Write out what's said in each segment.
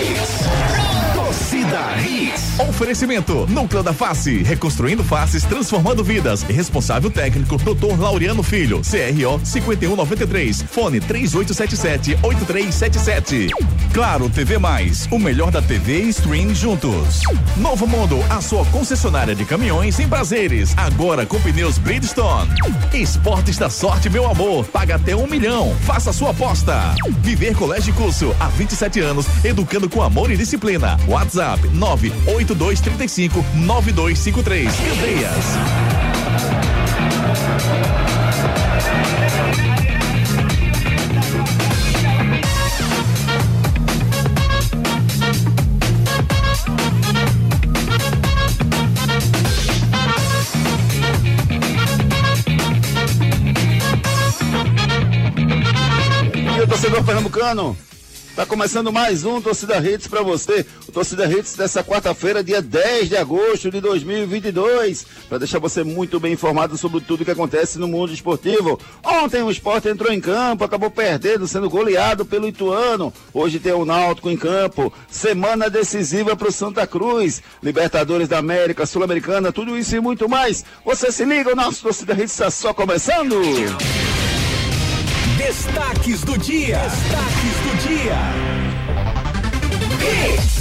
Torcida Hits. Oferecimento: Núcleo da Face. Reconstruindo faces, transformando vidas. Responsável técnico: Dr. Laureano Filho. CRO 5193. Fone 3877-8377. Claro TV Mais. O melhor da TV e stream juntos. Novo Mundo, a sua concessionária de caminhões em prazeres. Agora com pneus Bridgestone. Esportes da sorte, meu amor. Paga até um milhão. Faça sua aposta. Viver Colégio e Curso. Há 27 anos, educando com amor e disciplina. WhatsApp 98235 9253. Candeias. Torcedor pernambucano? Tá começando mais um Torcida Hits para você. O Torcida Hits dessa quarta-feira, dia 10 de agosto de 2022. Para deixar você muito bem informado sobre tudo que acontece no mundo esportivo. Ontem o esporte entrou em campo, acabou perdendo, sendo goleado pelo Ituano. Hoje tem o Náutico em campo. Semana decisiva para o Santa Cruz. Libertadores da América, Sul-Americana, tudo isso e muito mais. Você se liga, o nosso Torcida Hits está só começando. Destaques do dia. Destaques do dia. Hits.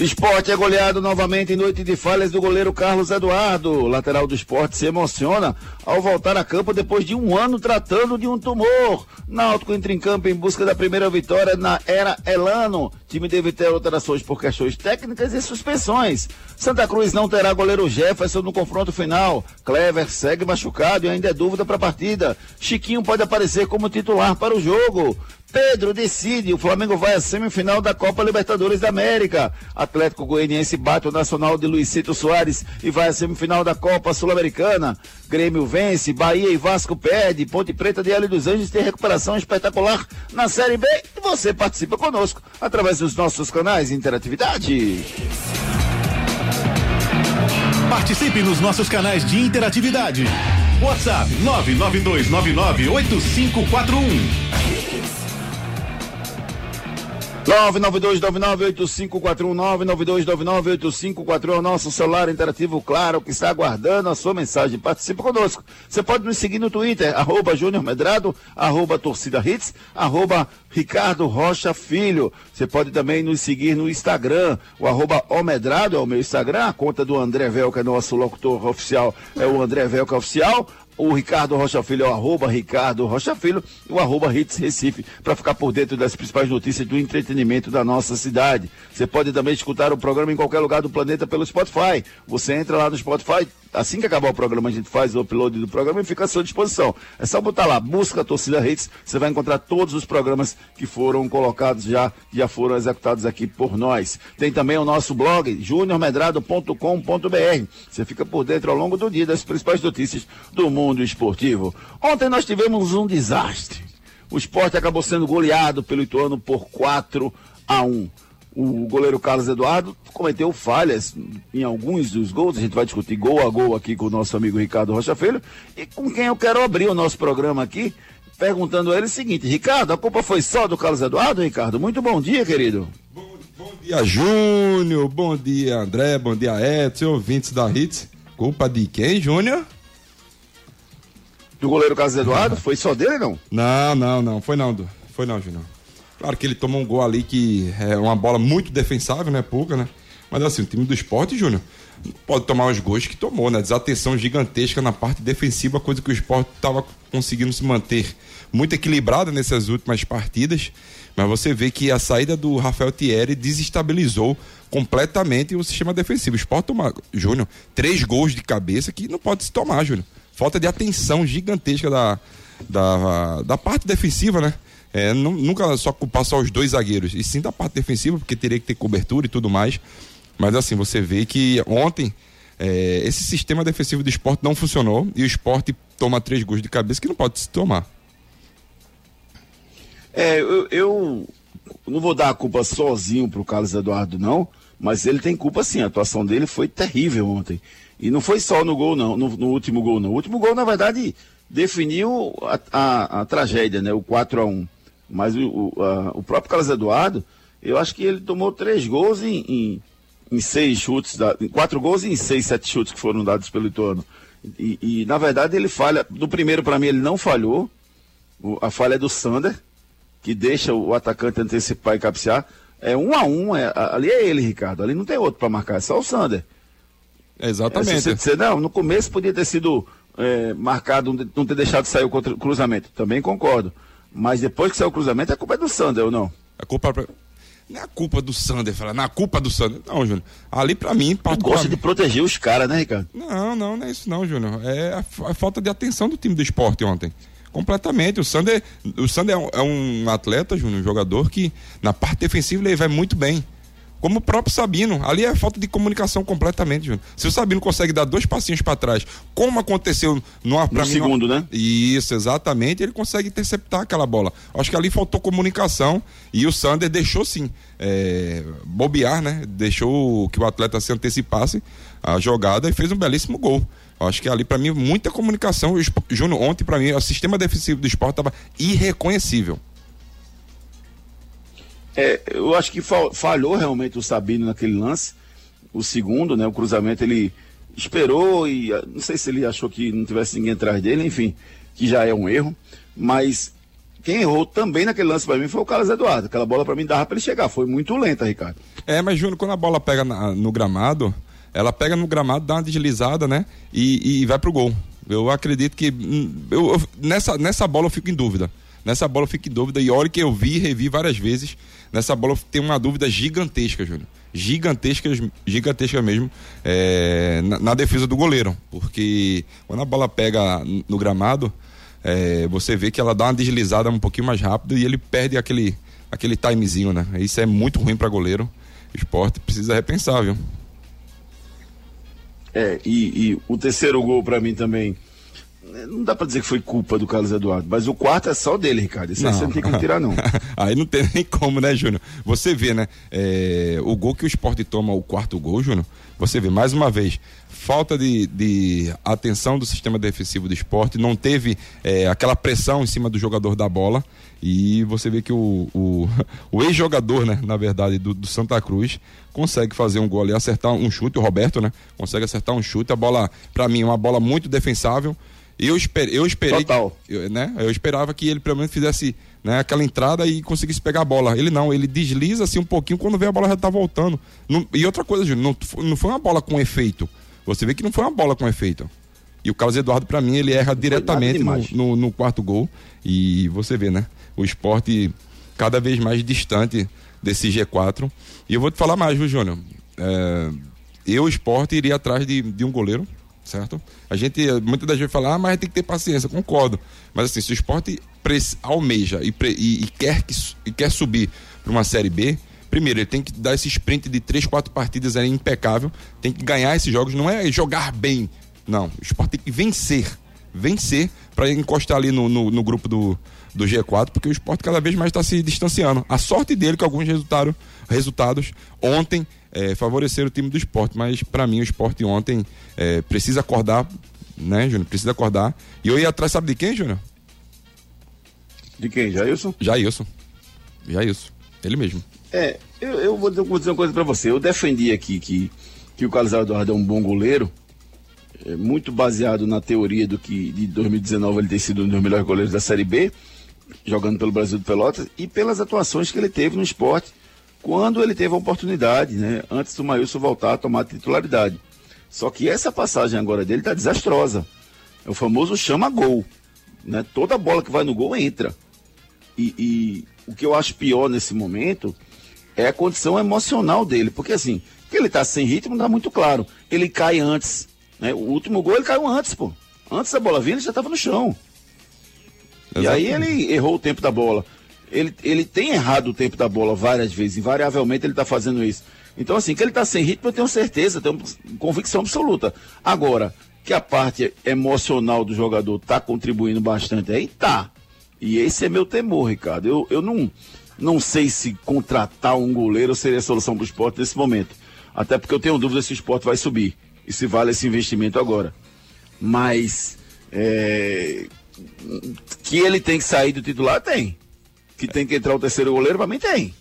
Esporte é goleado novamente em noite de falhas do goleiro Carlos Eduardo. Lateral do esporte se emociona ao voltar a campo depois de um ano tratando de um tumor. Náutico entra em campo em busca da primeira vitória na era Elano. Time deve ter alterações por questões técnicas e suspensões. Santa Cruz não terá goleiro Jefferson no confronto final. Clever segue machucado e ainda é dúvida para a partida. Chiquinho pode aparecer como titular para o jogo. Pedro decide, o Flamengo vai à semifinal da Copa Libertadores da América. Atlético Goianiense bate o Nacional de Luizito Soares e vai à semifinal da Copa Sul-Americana. Grêmio vence, Bahia e Vasco perde, Ponte Preta de L dos Anjos tem recuperação espetacular na Série B e você participa conosco através dos nossos canais de interatividade. Participe nos nossos canais de interatividade. WhatsApp 992998541. 992998541 é o nosso celular interativo, claro, que está aguardando a sua mensagem. Participe conosco. Você pode nos seguir no Twitter, arroba Júnior Medrado, arroba Torcida Hits, arroba Ricardo Rocha Filho. Você pode também nos seguir no Instagram, o arroba Omedrado é o meu Instagram, a conta do André Velca, nosso locutor oficial, é o André Velca Oficial. O Ricardo Rocha Filho é o arroba Ricardo Rocha Filho e o arroba Hits Recife para ficar por dentro das principais notícias do entretenimento da nossa cidade. Você pode também escutar o programa em qualquer lugar do planeta pelo Spotify. Você entra lá no Spotify, assim que acabar o programa, a gente faz o upload do programa e fica à sua disposição. É só botar lá, busca torcida Hits, você vai encontrar todos os programas que foram colocados já, que já foram executados aqui por nós. Tem também o nosso blog, juniormedrado.com.br. Você fica por dentro ao longo do dia das principais notícias do mundo esportivo. Ontem nós tivemos um desastre. O esporte acabou sendo goleado pelo Ituano por 4 a 1 o goleiro Carlos Eduardo cometeu falhas em alguns dos gols. A gente vai discutir gol a gol aqui com o nosso amigo Ricardo Rocha Filho. E com quem eu quero abrir o nosso programa aqui, perguntando a ele o seguinte: Ricardo, a culpa foi só do Carlos Eduardo, Ricardo? Muito bom dia, querido. Bom, bom dia, Júnior. Bom dia, André. Bom dia, Edson, ouvintes da Hits. Culpa de quem, Júnior? Do goleiro Carlos Eduardo? Foi só dele, não? Não, não, não. Foi não, foi não, Júnior. Claro que ele tomou um gol ali que é uma bola muito defensável, né? Pouca, né? Mas assim, o time do esporte, Júnior, pode tomar os gols que tomou, né? Desatenção gigantesca na parte defensiva, coisa que o esporte estava conseguindo se manter muito equilibrada nessas últimas partidas. Mas você vê que a saída do Rafael Thierry desestabilizou completamente o sistema defensivo. O esporte toma, Júnior, três gols de cabeça que não pode se tomar, Júnior. Falta de atenção gigantesca da, da, da parte defensiva, né? É, não, nunca só culpar só os dois zagueiros, e sim da parte defensiva, porque teria que ter cobertura e tudo mais. Mas assim, você vê que ontem é, esse sistema defensivo do esporte não funcionou e o esporte toma três gols de cabeça que não pode se tomar. É, eu, eu não vou dar a culpa sozinho pro Carlos Eduardo, não, mas ele tem culpa sim. A atuação dele foi terrível ontem. E não foi só no gol, não, no, no último gol, não. O último gol, na verdade, definiu a, a, a tragédia, né? O 4 a 1 Mas o, o, a, o próprio Carlos Eduardo, Eu acho que ele tomou três gols em, em, em seis chutes, da, em quatro gols e em seis, sete chutes que foram dados pelo Ituano. E, e na verdade ele falha. Do primeiro, para mim, ele não falhou. O, a falha é do Sander, que deixa o atacante antecipar e cabecear. É um a um, é, ali é ele, Ricardo. Ali não tem outro para marcar, é só o Sander. Exatamente. É, se você, não, no começo podia ter sido é, marcado, não ter deixado sair o cruzamento. Também concordo. Mas depois que saiu o cruzamento, a culpa é do Sander ou não? A culpa não é a culpa do Sander, falar, não é a culpa do Sander. Não, Júnior. Ali pra mim, gosta de proteger os caras, né, Ricardo? Não, não, não é isso não, Júnior. É a, a, falta de atenção do time do esporte ontem. Completamente. O Sander, o Sander é um, é um atleta, Júnior, um jogador que na parte defensiva ele vai muito bem. Como o próprio Sabino. Ali é falta de comunicação completamente, Júnior. Se o Sabino consegue dar dois passinhos para trás, como aconteceu no, no mim, segundo, no... né? Isso, exatamente, ele consegue interceptar aquela bola. Acho que ali faltou comunicação e o Sander deixou sim é, bobear, né? Deixou que o atleta se antecipasse a jogada e fez um belíssimo gol. Acho que ali, para mim, muita comunicação. Júnior, ontem, para mim, o sistema defensivo do esporte estava irreconhecível. É, eu acho que falhou realmente o Sabino naquele lance. O segundo, né? O cruzamento ele esperou e ah, não sei se ele achou que não tivesse ninguém atrás dele, enfim, que já é um erro. Mas quem errou também naquele lance para mim foi o Carlos Eduardo. Aquela bola para mim dava para ele chegar, foi muito lenta, Ricardo. É, mas Júnior, quando a bola pega na, no gramado, ela pega no gramado, dá uma deslizada, né? E, e vai pro gol. Eu acredito que hum, eu, eu, nessa, nessa bola eu fico em dúvida. Nessa bola eu fico em dúvida. E olha que eu vi e revi várias vezes. Nessa bola tem uma dúvida gigantesca, Júnior. Gigantesca, gigantesca mesmo é, na, na, defesa do goleiro. Porque quando a bola pega no gramado, é, você vê que ela dá uma deslizada um pouquinho mais rápido e ele perde aquele, aquele timezinho, né? Isso é muito ruim para goleiro. O esporte precisa repensar, viu? É, e, e o terceiro gol para mim também não dá pra dizer que foi culpa do Carlos Eduardo, mas o quarto é só dele, Ricardo. Isso não. aí você não tem que tirar, não. aí não tem nem como, né, Júnior? Você vê, né? É, o gol que o esporte toma, o quarto gol, Júnior, você vê, mais uma vez, falta de, de atenção do sistema defensivo do esporte, não teve é, aquela pressão em cima do jogador da bola. E você vê que o, o, o ex-jogador, né, na verdade, do, do, Santa Cruz, consegue fazer um gol ali, acertar um chute, o Roberto, né? Consegue acertar um chute. A bola, para mim, é uma bola muito defensável. Eu, esper, eu esperei. Total. Que, né, eu esperava que ele pelo menos fizesse né, aquela entrada e conseguisse pegar a bola. Ele não, ele desliza assim um pouquinho quando vê a bola já tá voltando. Não, e outra coisa, Júnior, não, não foi uma bola com efeito. Você vê que não foi uma bola com efeito. E o Carlos Eduardo, para mim, ele erra diretamente no, no, no, quarto gol. E você vê, né? O esporte cada vez mais distante desse G4. E eu vou te falar mais, viu, Júnior? É, eu, esporte, iria atrás de, de um goleiro certo? A gente muitas das vezes fala, ah, mas tem que ter paciência, concordo. Mas assim, se o esporte almeja e, e, e, quer, que, e quer subir para uma Série B, primeiro, ele tem que dar esse sprint de três, quatro partidas aí impecável, tem que ganhar esses jogos, não é jogar bem, não. O esporte tem que vencer, vencer para encostar ali no, no, no, grupo do, do G4, porque o esporte cada vez mais está se distanciando. A sorte dele que alguns resultados ontem é, favorecer o time do esporte, mas para mim o esporte ontem é, precisa acordar, né, Júnior? Precisa acordar. E eu ia atrás, sabe de quem, Júnior? De quem? Jailson? Jailson. Jailson. Ele mesmo. É, eu, eu vou, dizer, vou, dizer, uma coisa para você. Eu defendi aqui que, que o Carlos Eduardo é um bom goleiro, é, muito baseado na teoria do que de 2019 ele ter sido um dos melhores goleiros da Série B, jogando pelo Brasil de Pelotas, e pelas atuações que ele teve no esporte quando ele teve a oportunidade, né, antes do Maílson voltar a tomar a titularidade. Só que essa passagem agora dele está desastrosa. É o famoso chama-gol. Né? Toda bola que vai no gol entra. E, e, o que eu acho pior nesse momento é a condição emocional dele. Porque assim, que ele está sem ritmo, dá muito claro. Ele cai antes. Né? O último gol ele caiu antes, pô. Antes da bola vir, ele já estava no chão. Exatamente. E aí ele errou o tempo da bola ele, ele tem errado o tempo da bola várias vezes, invariavelmente ele está fazendo isso. Então, assim, que ele está sem ritmo, eu tenho certeza, tenho convicção absoluta. Agora, que a parte emocional do jogador está contribuindo bastante aí, tá. E esse é meu temor, Ricardo. Eu, eu não, não sei se contratar um goleiro seria a solução para o esporte nesse momento. Até porque eu tenho dúvida se o esporte vai subir e se vale esse investimento agora. Mas é, que ele tem que sair do titular, tem que tem que entrar o terceiro goleiro, para mim tem.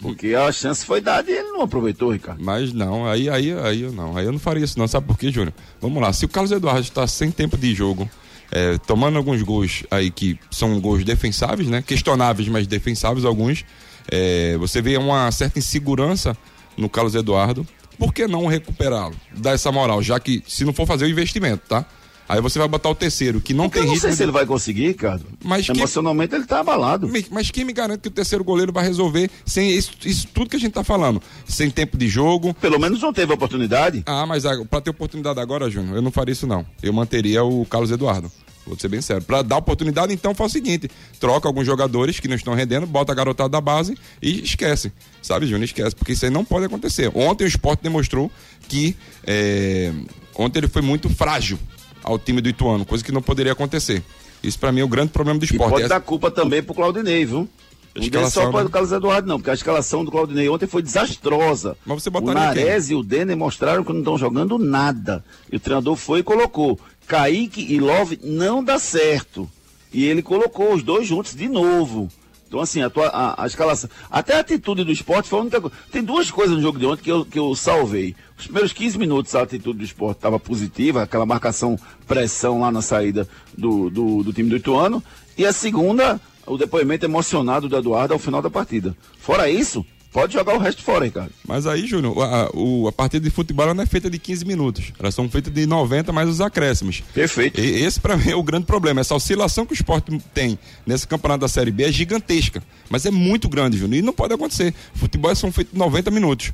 Porque a chance foi dada e ele não aproveitou, Ricardo. Mas não, aí, aí, aí eu não. Aí eu não faria isso, não. Sabe por quê, Júnior? Vamos lá. Se o Carlos Eduardo está sem tempo de jogo, é, tomando alguns gols aí que são gols defensáveis, né? Questionáveis, mas defensáveis alguns. É, você vê uma certa insegurança no Carlos Eduardo. Por que não recuperá-lo? Dar essa moral, já que se não for fazer o investimento, tá? Aí você vai botar o terceiro, que não Porque tem eu não ritmo. sei se ele vai conseguir, Ricardo. Mas quem- Emocionalmente ele tá abalado. Mas- quem me garante que o terceiro goleiro vai resolver sem isso, isso tudo que a gente tá falando? Sem tempo de jogo. Pelo menos não teve oportunidade. Ah, mas ah, pra ter oportunidade agora, Júnior, eu não faria isso não. Eu manteria o Carlos Eduardo. Vou ser bem sério. Pra dar oportunidade, então, faz o seguinte: troca alguns jogadores que não estão rendendo, bota a garotada da base e esquece. Sabe, Júnior? Esquece, porque isso aí não pode acontecer. Ontem o esporte demonstrou que. é, Ontem ele foi muito frágil ao time do Ituano, coisa que não poderia acontecer. Isso pra mim é o grande problema do E esporte. pode Essa- dar culpa também pro Claudinei, viu? A Não escalação, só para né? o Carlos Eduardo, não, porque a escalação do Claudinei ontem foi desastrosa. Mas você o quem? Nares e o Denner mostraram que não estão jogando nada. E o treinador foi e colocou. Kaique e Love não dá certo. E ele colocou os dois juntos de novo. Então, assim, a, tua, a, a escalação. Até a atitude do esporte foi a única coisa. Tem duas coisas no jogo de ontem que eu, que eu salvei. Os primeiros 15 minutos a atitude do esporte estava positiva, aquela marcação, pressão lá na saída do, do, do time do Ituano. E a segunda, o depoimento emocionado do Eduardo ao final da partida. Fora isso, pode jogar o resto fora, Ricardo. Mas aí, Júnior, a, o- a partida de futebol não é feita de 15 minutos. Elas são feitas de 90 mais os acréscimos. Perfeito. E esse, pra mim, é o grande problema. Essa oscilação que o esporte tem nesse campeonato da Série B é gigantesca. Mas é muito grande, Júnior. E não pode acontecer. Futebol são feitos de 90 minutos.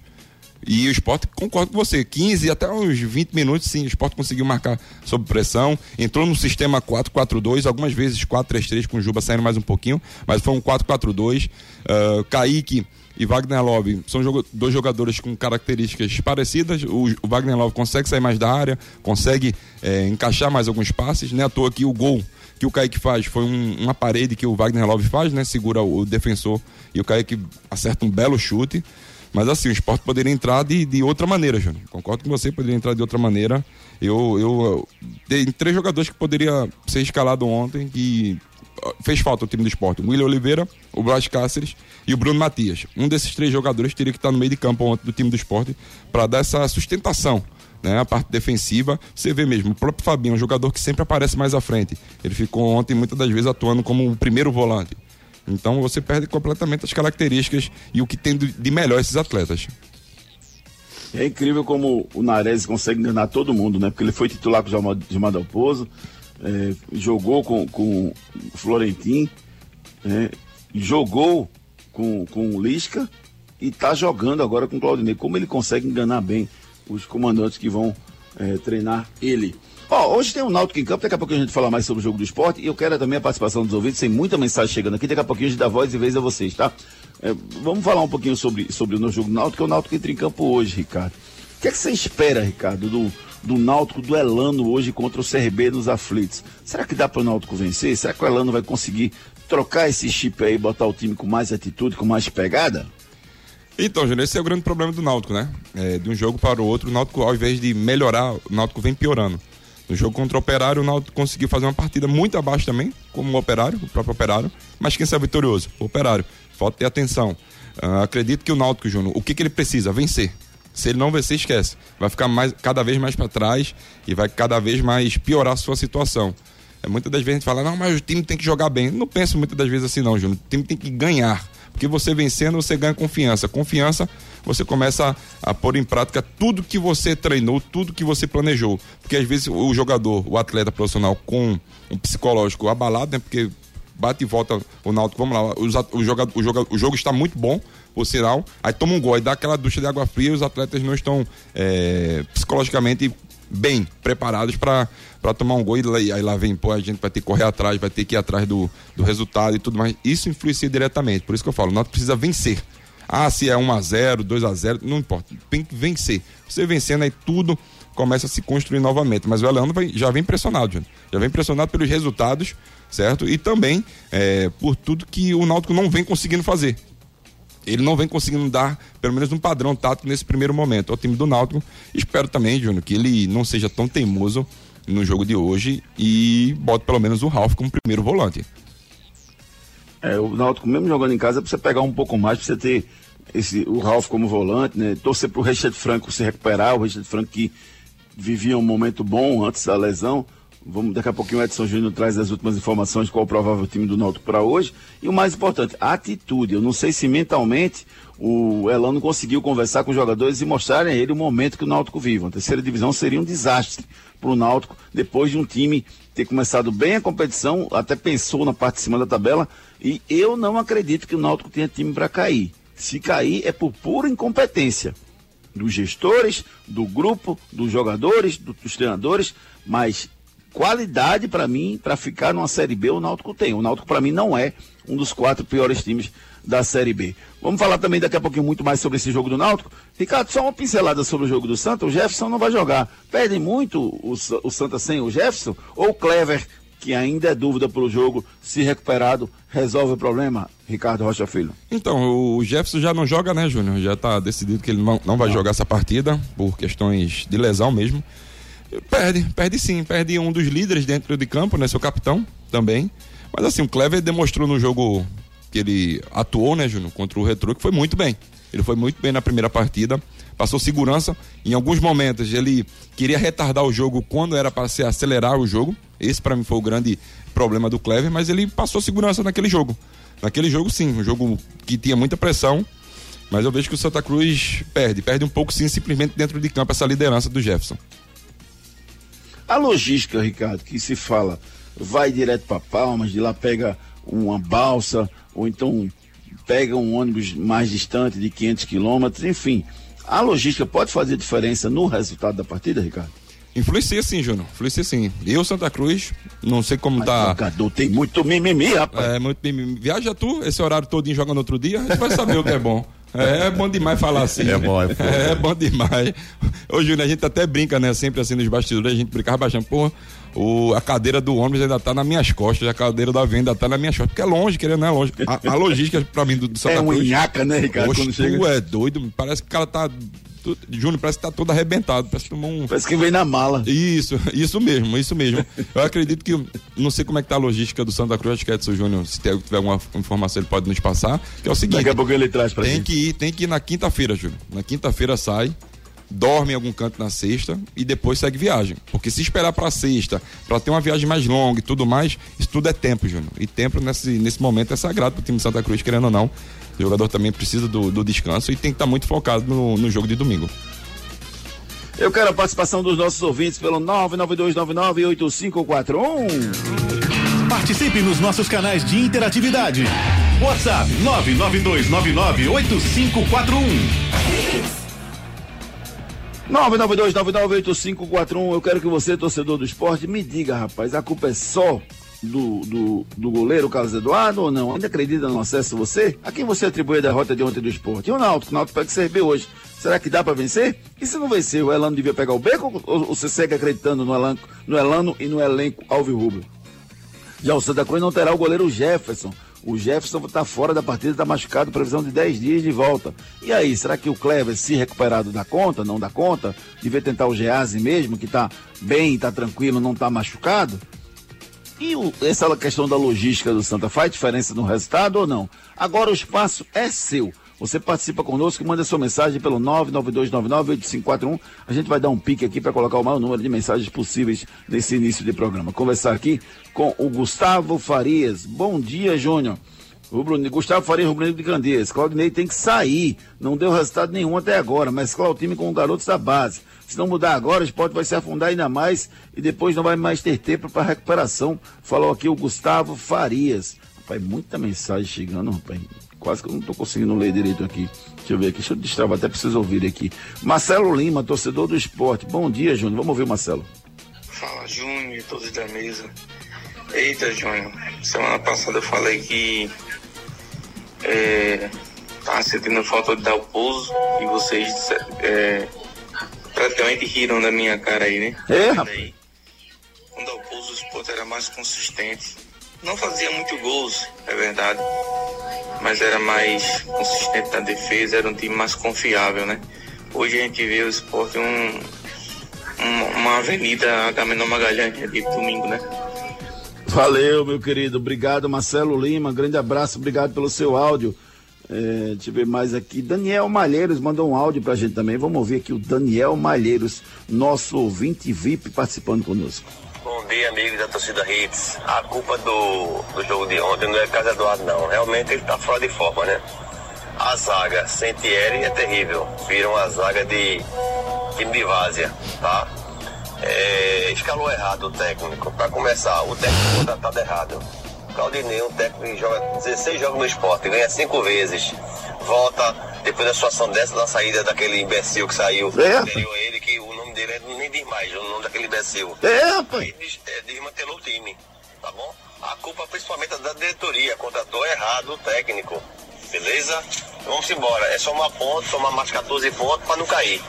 E o esporte, concordo com você, 15 até uns 20 minutos, sim, o esporte conseguiu marcar sob pressão. Entrou no sistema 4-4-2, algumas vezes 4-3-3, com o Juba saindo mais um pouquinho, mas foi um 4-4-2. Ah, Kaique e Wagner Love são dois jogadores com características parecidas. O, Wagner Love consegue sair mais da área, consegue eh, encaixar mais alguns passes. Não é à toa que o gol que o Kaique faz foi um- uma parede que o Wagner Love faz, né? Segura o, defensor e o Kaique acerta um belo chute. Mas assim, o esporte poderia entrar de, de outra maneira, Júnior. Concordo com você, poderia entrar de outra maneira. Eu, eu, tem três jogadores que poderia ser escalado ontem que fez falta ao time do esporte. O William Oliveira, o Blas Cáceres e o Bruno Matias. Um desses três jogadores teria que estar no meio de campo ontem do time do esporte para dar essa sustentação. Né, a parte defensiva, você vê mesmo, o próprio Fabinho, um jogador que sempre aparece mais à frente. Ele ficou ontem muitas das vezes atuando como o primeiro volante. Então você perde completamente as características e o que tem de melhor esses atletas. É incrível como o Nares consegue enganar todo mundo, né? Porque ele foi titular com o Gilmar Dalpozo, é, jogou com, com o Florentin, é, jogou com, com o Lisca e tá jogando agora com o Claudinei. Como ele consegue enganar bem os comandantes que vão é, treinar ele. Hoje tem um Náutico em campo, daqui a pouquinho a gente fala mais sobre o jogo do esporte e eu quero também a participação dos ouvintes, tem muita mensagem chegando aqui, daqui a pouquinho a gente dá voz e vez a vocês, tá? É, vamos falar um pouquinho sobre, sobre o nosso jogo do Náutico, que o Náutico entra em campo hoje, Ricardo. Que é que você espera, Ricardo, do, do Náutico duelando hoje contra o CRB nos aflitos? Será que dá para o Náutico vencer? Será que o Elano vai conseguir trocar esse chip aí botar o time com mais atitude, com mais pegada? Então, Júnior, esse é o grande problema do Náutico, né? É, de um jogo para o outro, o Náutico, ao invés de melhorar, o Náutico vem piorando. No jogo contra o Operário, o Náutico conseguiu fazer uma partida muito abaixo também, como o Operário, o próprio Operário. Mas quem saiu vitorioso? O Operário. Falta ter atenção. Ah, acredito que o Náutico, Júnior, o que, que ele precisa? Vencer. Se ele não vencer, esquece. Vai ficar mais, cada vez mais para trás e vai cada vez mais piorar a sua situação. É, muitas das vezes a gente fala, não, mas o time tem que jogar bem. Não penso muitas das vezes assim, não, Júnior. O time tem que ganhar. Porque você vencendo, você ganha confiança. Confiança, você começa a, a pôr em prática tudo que você treinou, tudo que você planejou. Porque às vezes o jogador, o atleta profissional com um psicológico abalado, né? Porque bate e volta o Náutico, vamos lá, o, joga, o, joga, o jogo está muito bom, por sinal, aí toma um gol e dá aquela ducha de água fria e os atletas não estão é, psicologicamente bem preparados para tomar um gol e aí lá vem, pô, a gente vai ter que correr atrás, vai ter que ir atrás do, do resultado e tudo mais. Isso influencia diretamente, por isso que eu falo, o Náutico precisa vencer. Ah, se é 1x0, 2x0, não importa, tem que vencer. Você vencendo aí tudo começa a se construir novamente. Mas o Elano vai- já vem pressionado, Júnior. já vem pressionado pelos resultados, certo? E também é, por tudo que o Náutico não vem conseguindo fazer. Ele não vem conseguindo dar, pelo menos, um padrão tático nesse primeiro momento ao time do Náutico. Espero também, Júnior, que ele não seja tão teimoso no jogo de hoje e bote pelo menos o Ralf como primeiro volante. É, o Náutico, mesmo jogando em casa, precisa pegar um pouco mais, precisa ter esse, o Ralf como volante, né? Torcer pro Richard Franco se recuperar, o Richard Franco que vivia um momento bom antes da lesão. Vamos, daqui a pouquinho o Edson Júnior traz as últimas informações qual o provável time do Náutico para hoje. E o mais importante, a atitude. Eu não sei se mentalmente o Elano conseguiu conversar com os jogadores e mostrarem a ele o momento que o Náutico vive. A terceira divisão seria um desastre para o Náutico, depois de um time ter começado bem a competição, até pensou na parte de cima da tabela, e eu não acredito que o Náutico tenha time para cair. Se cair é por pura incompetência dos gestores, do grupo, dos jogadores, do, dos treinadores, mas qualidade para mim, para ficar numa Série B, o Náutico tem. O Náutico para mim não é um dos quatro piores times da Série B. Vamos falar também daqui a pouquinho muito mais sobre esse jogo do Náutico. Ricardo, só uma pincelada sobre o jogo do Santa. O Jefferson não vai jogar. Perde muito o, o Santa sem o Jefferson? Ou o Clever, que ainda é dúvida pelo jogo, se recuperado, resolve o problema? Ricardo Rocha Filho. Então, o Jefferson já não joga, né, Júnior? Já está decidido que ele não, não vai não. jogar essa partida, por questões de lesão mesmo. Perde, perde sim, perde um dos líderes dentro de campo, né? Seu capitão também. Mas assim, o Clever demonstrou no jogo que ele atuou, né, Júnior, contra o Retro, que foi muito bem. Ele foi muito bem na primeira partida, passou segurança. Em alguns momentos ele queria retardar o jogo quando era para se acelerar o jogo. Esse para mim foi o grande problema do Clever, mas ele passou segurança naquele jogo. Naquele jogo sim, um jogo que tinha muita pressão, mas eu vejo que o Santa Cruz perde, perde um pouco sim, simplesmente dentro de campo essa liderança do Jefferson. A logística, Ricardo, que se fala, vai direto para Palmas, de lá pega uma balsa, ou então pega um ônibus mais distante de 500 quilômetros, enfim. A logística pode fazer diferença no resultado da partida, Ricardo? Influencia sim, Júnior. Influencia sim. Eu, Santa Cruz, não sei como Mas tá. Jogador tem muito mimimi, rapaz. É, muito mimimi. Viaja tu, esse horário todinho jogando outro dia, a gente vai saber o que é bom. É, é bom demais falar assim. É bom, é bom. É, é bom demais. Ô, Júnior, a gente até brinca, né? Sempre assim nos bastidores, a gente brincava bastante. Pô, o, a cadeira do ônibus ainda tá nas minhas costas, a cadeira da venda tá nas minhas costas, porque é longe, querendo, não é longe. A, a logística pra mim do, do Santa é Cruz. É um nhaca, né, Ricardo? Poxa, quando chega... tu é doido, parece que o cara tá Júnior, parece que tá todo arrebentado. Parece que tomou um. Parece que vem na mala. Isso, isso mesmo, isso mesmo. Eu acredito que. Não sei como é que tá a logística do Santa Cruz, acho que Edson Júnior, se tiver alguma informação, ele pode nos passar. Que é o seguinte. Daqui a pouco ele traz pra tem gente. Que ir, tem que ir na quinta-feira, Júnior. Na quinta-feira sai dorme em algum canto na sexta e depois segue viagem. Porque se esperar para sexta, para ter uma viagem mais longa e tudo mais, isso tudo é tempo, Júnior. E tempo nesse, nesse momento é sagrado para o time de Santa Cruz, querendo ou não. O jogador também precisa do, do descanso e tem que estar tá muito focado no, no jogo de domingo. Eu quero a participação dos nossos ouvintes pelo 992998541. Participe nos nossos canais de interatividade. WhatsApp 992998541. 992998541. Eu quero que você, torcedor do esporte, me diga, rapaz, a culpa é só do, do, do goleiro Carlos Eduardo ou não? Ainda acredita no acesso você? A quem você atribui a derrota de ontem do esporte? E o Náutico? O Náutico pega B hoje. Será que dá para vencer? E se não vencer, o Elano devia pegar o beco ou, você segue acreditando no Elano, no Elano e no elenco Alvirrubro? Já o Santa Cruz não terá o goleiro Jefferson. O Jefferson está fora da partida, está machucado, previsão de 10 dias de volta. E aí, será que o Clever, se recuperado, dá conta? Não dá conta? Devia tentar o Gease mesmo, que está bem, está tranquilo, não está machucado? E o, essa questão da logística do Santa faz diferença no resultado ou não? Agora o espaço é seu. Você participa conosco manda sua mensagem pelo 992998541. A gente vai dar um pique aqui para colocar o maior número de mensagens possíveis nesse início de programa. Conversar aqui com o Gustavo Farias. Bom dia, Júnior. O Bruno, Gustavo Faria Rubro de Candeias. Claudinei tem que sair. Não deu resultado nenhum até agora, mas qual o time com garotos da base? Se não mudar agora, o esporte vai se afundar ainda mais e depois não vai mais ter tempo para recuperação. Falou aqui o Gustavo Farias. Rapaz, muita mensagem chegando, rapaz. Quase que eu não estou conseguindo ler direito aqui. Deixa eu ver aqui, deixa eu destravar, até preciso ouvir aqui. Marcelo Lima, torcedor do esporte. Bom dia, Júnior. Vamos ouvir Marcelo. Fala, Júnior, todos da mesa. Eita, Júnior. Semana passada eu falei que é, sentindo falta de dar o pouso e vocês é, praticamente riram da minha cara aí, né? É, rapaz. Quando o pouso o esporte era mais consistente. Não fazia muito gols, é verdade mas era mais consistente na defesa, era um time mais confiável, né? Hoje a gente vê o esporte um, um, uma avenida Agamenon Magalhães de domingo, né? Valeu, meu querido. Obrigado, Marcelo Lima. Grande abraço, obrigado pelo seu áudio. É, deixa eu ver mais aqui. Daniel Malheiros mandou um áudio pra gente também. Vamos ouvir aqui o Daniel Malheiros, nosso ouvinte VIP, participando conosco. Bom dia, amigos da torcida Hits. A culpa do, do jogo de ontem não é Casa Eduardo, não. Realmente ele tá fora de forma, né? A zaga sem Thierry é terrível. Viram a zaga de time de várzea, tá? É, escalou errado o técnico. Para começar, o técnico contratado errado. Claudinei, um técnico que joga 16 jogos no esporte, ganha 5 vezes. Volta depois da situação dessa, da saída daquele imbecil que saiu. É. Anterior a ele, que o nome dele é- nem diz mais, o nome daquele imbecil. É. Aí des- é, desmantelou o time, tá bom? A culpa principalmente é da diretoria, contratou errado o técnico, beleza? Vamos embora, é somar pontos, somar mais 14 pontos para não cair.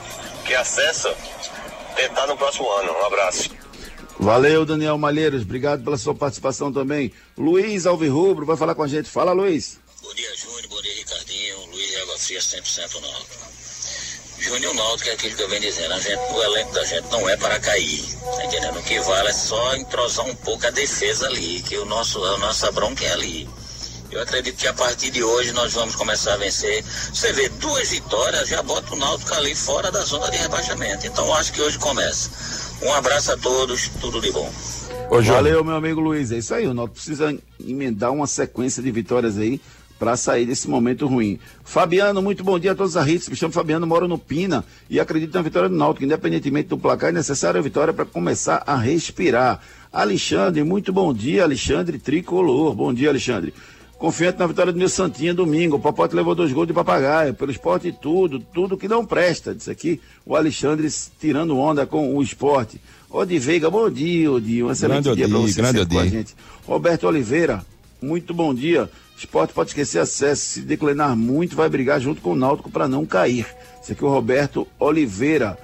Que acesso, tentar no próximo ano. Um abraço. Valeu, Daniel Malheiros. Obrigado pela sua participação também. Luiz Alvirrubro vai falar com a gente. Fala, Luiz. Bom dia, Júnior. Bom dia, Ricardinho. Luiz Água Fria, 100% Náutico. Júnior, Náutico é aquilo que eu venho dizendo. Gente, o elenco da gente não é para cair. Tá entendendo? O que vale é só entrosar um pouco a defesa ali, que o nosso, a nossa bronca é ali. Eu acredito que a partir de hoje nós vamos começar a vencer. Você vê, duas vitórias já bota o Náutico ali fora da zona de rebaixamento. Então acho que hoje começa. Um abraço a todos, tudo de bom. Ô. Valeu, meu amigo Luiz. É isso aí. O Náutico precisa emendar uma sequência de vitórias aí para sair desse momento ruim. Fabiano, muito bom dia a todos os Hits. Me chamo Fabiano, moro no Pina e acredito na vitória do Náutico. Independentemente do placar, é necessária a vitória para começar a respirar. Alexandre, muito bom dia, Alexandre Tricolor. Bom dia, Alexandre. Confiante na vitória do meu Santinha domingo. O Papote levou dois gols de papagaio, pelo esporte tudo, tudo que não presta. Disse aqui o Alexandre tirando onda com o esporte. Odi Veiga, bom dia, Odi. Um excelente Grande dia para você grande com a gente. Roberto Oliveira, muito bom dia. Esporte pode esquecer acesso. Se declinar muito, vai brigar junto com o Náutico para não cair. Esse aqui é o Roberto Oliveira.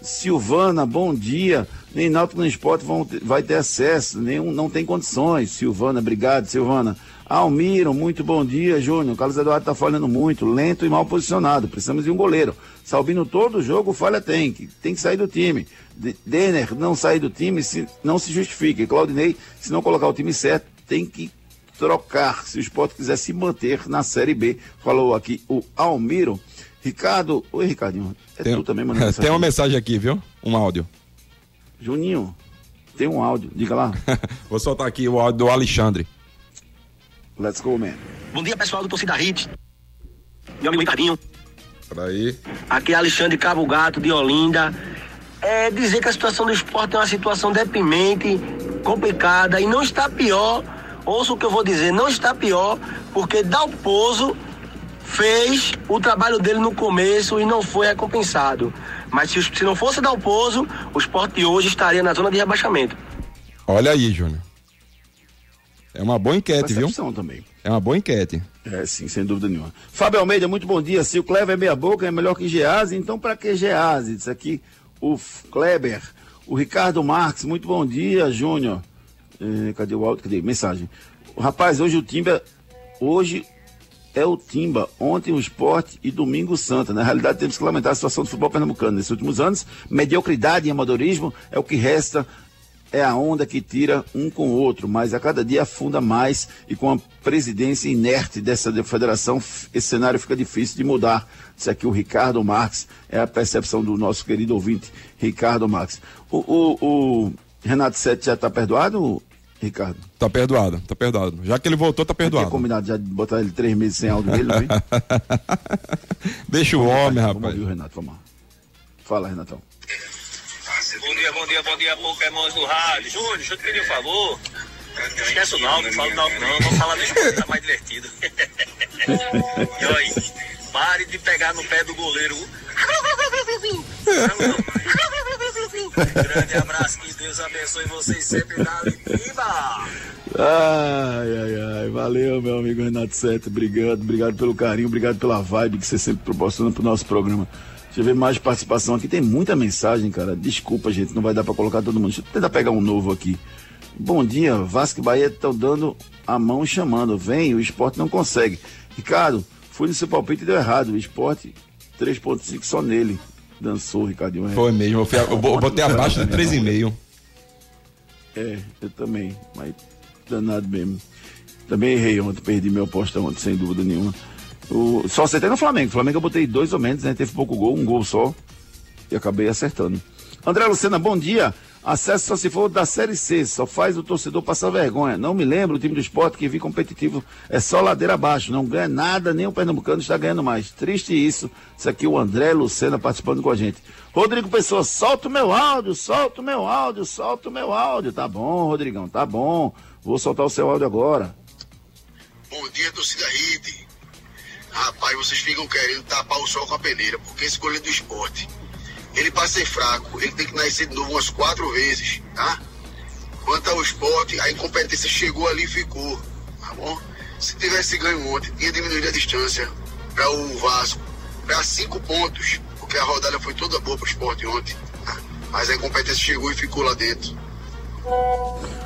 Silvana, bom dia. Nem Náutico nem Esporte vão vai ter acesso, nenhum, não tem condições. Silvana, obrigado, Silvana. Almiro, muito bom dia, Júnior. Carlos Eduardo tá falhando muito, lento e mal posicionado. Precisamos de um goleiro. Salvino todo jogo, falha tem, que tem que sair do time. De- Denner não sair do time, se, não se justifica. Claudinei, se não colocar o time certo, tem que trocar se o esporte quiser se manter na Série B. Falou aqui o Almiro. Ricardo, oi Ricardinho, é tu também mandando tem uma mensagem aqui, viu? Um áudio. Juninho, tem um áudio, diga lá. Vou soltar aqui o áudio do Alexandre. Let's go, man. Bom dia, pessoal do Torcida Hit. Meu amigo Ricardinho. Peraí. Aqui é Alexandre Cabo Gato, de Olinda. É dizer que a situação do esporte é uma situação deprimente, complicada e não está pior. Ouça o que eu vou dizer, não está pior, porque Dalpozo fez o trabalho dele no começo e não foi recompensado. Mas se, se não fosse Dalpozo, o esporte hoje estaria na zona de rebaixamento. Olha aí, Júnior. É uma boa enquete, viu? Também. É uma boa enquete. É, sim, sem dúvida nenhuma. Fábio Almeida, muito bom dia. Se o Kleber é meia boca, é melhor que Gease, então para que Gease? Isso aqui, o Kleber. O Ricardo Marques, muito bom dia, Júnior. É, cadê o áudio? Cadê? Mensagem. Rapaz, hoje o Timba. Hoje é o Timba. Ontem o esporte e domingo o Santa. Na realidade, temos que lamentar a situação do futebol pernambucano. Nesses últimos anos, mediocridade e amadorismo é o que resta é a onda que tira um com o outro, mas a cada dia afunda mais e com a presidência inerte dessa de- federação, esse cenário fica difícil de mudar. Isso aqui o Ricardo Marques, é a percepção do nosso querido ouvinte, Ricardo Marques. O, o- o Renato Sete já está perdoado, Ricardo? Tá perdoado, tá perdoado. Já que ele voltou, tá Tinha perdoado. combinado já de botar ele três meses sem áudio dele, não é? Deixa o homem, Vamos rapaz. ouvir o Renato, vamos lá. Fala, Renatão. Bom dia, bom dia, bom dia, Pokémons do rádio. Júnior, deixa eu te pedir um favor. Esquece o Náutico, não fala do Náutico não, vamos falar do esporte, tá mais divertido. e aí, pare de pegar no pé do goleiro. Grande abraço, que Deus abençoe vocês sempre na Limba. Ai, ai, ai. Valeu, meu amigo Renato Sete. Obrigado, obrigado pelo carinho, obrigado pela vibe que você sempre proporciona pro nosso programa. Deixa eu ver mais participação aqui. Tem muita mensagem, cara. Desculpa, gente, não vai dar pra colocar todo mundo. Deixa eu tentar pegar um novo aqui. Bom dia, Vasco e Bahia estão dando a mão e chamando. Vem, o esporte não consegue. Ricardo, fui no seu palpite e deu errado. O esporte 3.5 só nele. Dançou, Ricardinho. Foi mesmo. Eu, fui- eu bo- eu botei abaixo de 3,5. É, eu também, mas danado mesmo. Também errei ontem, perdi minha aposta ontem, sem dúvida nenhuma. O, só acertei no Flamengo. O Flamengo eu botei dois ou menos, né? Teve pouco gol, um gol só. E acabei acertando. André Lucena, bom dia. Acesso só se for da Série C, só faz o torcedor passar vergonha. Não me lembro o time do esporte que vi competitivo, é só ladeira abaixo, não ganha nada, nem o Pernambucano está ganhando mais. Triste isso. Isso aqui o André Lucena participando com a gente. Rodrigo Pessoa, solta o meu áudio, solta o meu áudio, solta o meu áudio. Tá bom, Rodrigão, tá bom. Vou soltar o seu áudio agora. Bom dia, torcida Hit. Rapaz, vocês ficam querendo tapar o sol com a peneira, porque esse goleiro do esporte ele para ser fraco, ele tem que nascer de novo umas quatro vezes, tá? Quanto ao esporte, a incompetência chegou ali e ficou, tá bom? Se tivesse ganho ontem, tinha diminuído a distância para o Vasco para cinco pontos, porque a rodada foi toda boa para o esporte ontem, tá? mas a incompetência chegou e ficou lá dentro.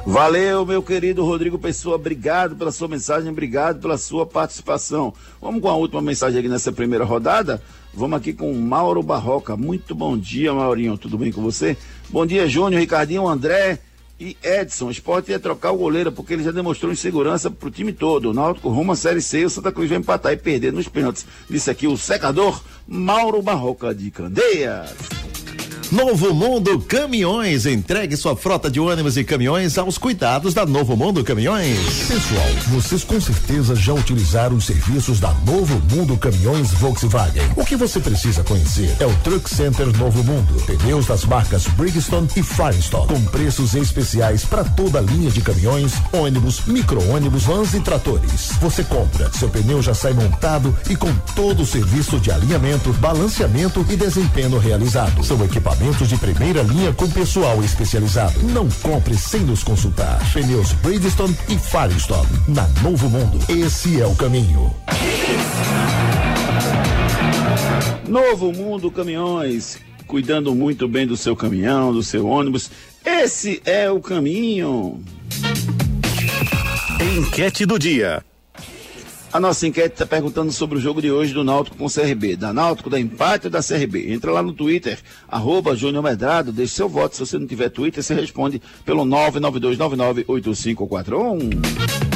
Valeu, meu querido Rodrigo Pessoa, obrigado pela sua mensagem, obrigado pela sua participação. Vamos com a última mensagem aqui nessa primeira rodada. Vamos aqui com Mauro Barroca. Muito bom dia, Maurinho. Tudo bem com você? Bom dia, Júnior, Ricardinho, André e Edson. O esporte ia trocar o goleiro porque ele já demonstrou insegurança pro time todo. Náutico rumo à Série C. O Santa Cruz vai empatar e perder nos pênaltis. Disse aqui o secador Mauro Barroca de Candeias. Novo Mundo Caminhões. Entregue sua frota de ônibus e caminhões aos cuidados da Novo Mundo Caminhões. Pessoal, vocês com certeza já utilizaram os serviços da Novo Mundo Caminhões Volkswagen. O que você precisa conhecer é o Truck Center Novo Mundo. Pneus das marcas Bridgestone e Firestone, com preços especiais para toda a linha de caminhões, ônibus, micro-ônibus, vans e tratores. Você compra, seu pneu já sai montado e com todo o serviço de alinhamento, balanceamento e desempenho realizado. São equipamentos equipamentos de primeira linha com pessoal especializado. Não compre sem nos consultar. Pneus Bridgestone e Firestone. Na Novo Mundo. Esse é o caminho. Novo Mundo Caminhões. Cuidando muito bem do seu caminhão, do seu ônibus. Esse é o caminho. Enquete do dia. A nossa enquete está perguntando sobre o jogo de hoje do Náutico com o CRB. Da Náutico, da empate ou da CRB? Entra lá no Twitter, arroba Júnior Medrado, deixe seu voto. Se você não tiver Twitter, você responde pelo 992998541.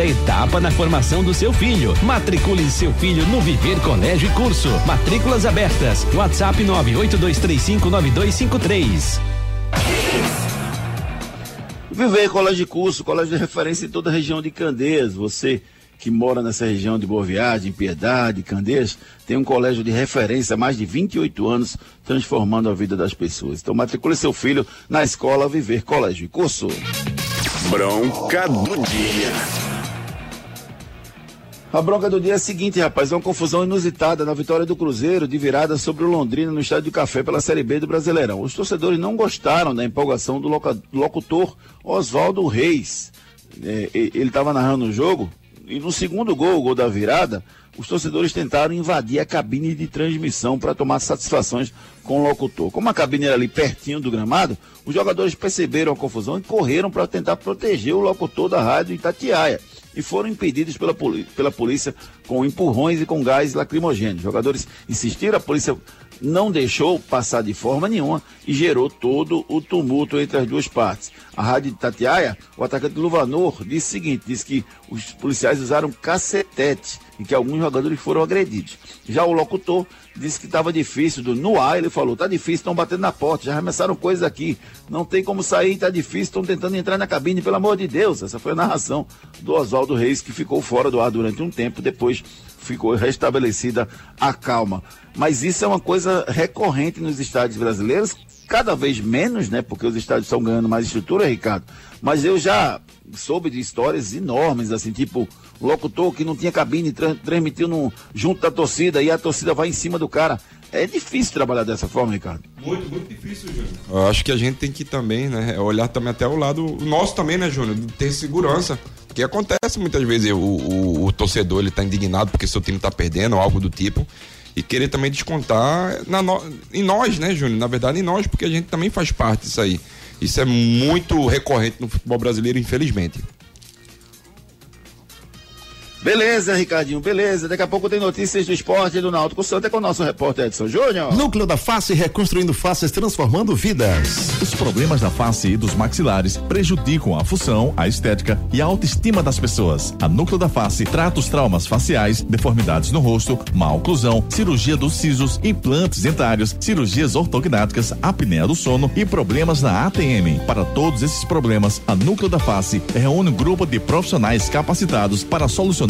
cada etapa na formação do seu filho. Matricule seu filho no Viver Colégio e Curso. Matrículas abertas. WhatsApp 982359253. Viver Colégio e Curso, colégio de referência em toda a região de Candeias. Você que mora nessa região de Boa Viagem, Piedade, Candeias, tem um colégio de referência há mais de 28 anos, transformando a vida das pessoas. Então matricule seu filho na escola Viver Colégio e Curso. Bronca do dia. A bronca do dia é a seguinte, rapaz, é uma confusão inusitada na vitória do Cruzeiro de virada sobre o Londrina no Estádio do Café pela Série B do Brasileirão. Os torcedores não gostaram da empolgação do locutor Oswaldo Reis. É, ele estava narrando o jogo e no segundo gol, o gol da virada, os torcedores tentaram invadir a cabine de transmissão para tomar satisfações com o locutor. Como a cabine era ali pertinho do gramado, os jogadores perceberam a confusão e correram para tentar proteger o locutor da rádio Itatiaia e foram impedidos pela, pela polícia com empurrões e com gás lacrimogêneo. Jogadores insistiram, a polícia não deixou passar de forma nenhuma e gerou todo o tumulto entre as duas partes. A rádio de Tatiaia, o atacante Luvanor, disse o seguinte, disse que os policiais usaram cacetete e que alguns jogadores foram agredidos. Já o locutor disse que estava difícil, do, no ar ele falou, tá difícil, estão batendo na porta, já arremessaram coisas aqui, não tem como sair, tá difícil, estão tentando entrar na cabine, pelo amor de Deus. Essa foi a narração do Oswaldo Reis, que ficou fora do ar durante um tempo, depois ficou restabelecida a calma. Mas isso é uma coisa recorrente nos estádios brasileiros, cada vez menos, né? Porque os estádios estão ganhando mais estrutura, Ricardo. Mas eu já soube de histórias enormes, assim, tipo, locutor que não tinha cabine, tra transmitiu no, junto da torcida e a torcida vai em cima do cara. É difícil trabalhar dessa forma, Ricardo. Muito, muito difícil, Júnior. Eu acho que a gente tem que também, né, olhar também até o lado nosso também, né, Júnior? Ter segurança Que acontece muitas vezes o, o, o torcedor ele tá indignado porque seu time tá perdendo ou algo do tipo e querer também descontar na no, em nós, né, Júnior? Na verdade, em nós, porque a gente também faz parte disso aí. Isso é muito recorrente no futebol brasileiro, infelizmente. Beleza, Ricardinho, beleza. Daqui a pouco tem notícias do esporte do Náutico Santa com o nosso repórter Edson Júnior. Núcleo da Face reconstruindo faces, transformando vidas. Os problemas da face e dos maxilares prejudicam a função, a estética e a autoestima das pessoas. A Núcleo da Face trata os traumas faciais, deformidades no rosto, má oclusão, cirurgia dos sisos, implantes dentários, cirurgias ortognáticas, apneia do sono e problemas na ATM. Para todos esses problemas, a Núcleo da Face reúne um grupo de profissionais capacitados para solucionar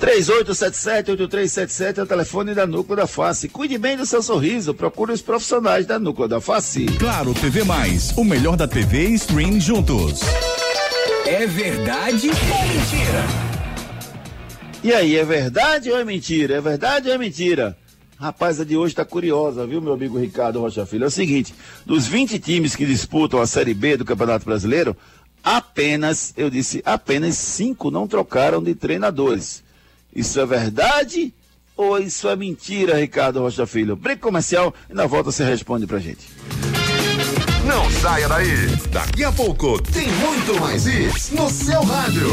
3877-8377 é o telefone da Núcleo da Face. Cuide bem do seu sorriso. Procure os profissionais da Núcleo da Face. Claro TV Mais, o melhor da TV e stream juntos. É verdade ou mentira? E aí, é verdade ou é mentira? É verdade ou é mentira? Rapaz, a de hoje tá curiosa, viu, meu amigo Ricardo Rocha Filho? É o seguinte, dos 20 times que disputam a Série B do Campeonato Brasileiro, apenas, eu disse, apenas cinco não trocaram de treinadores. Isso é verdade ou isso é mentira, Ricardo Rocha Filho? Break comercial e na volta você responde pra gente. Não saia daí. Daqui a pouco tem muito mais isso no seu rádio.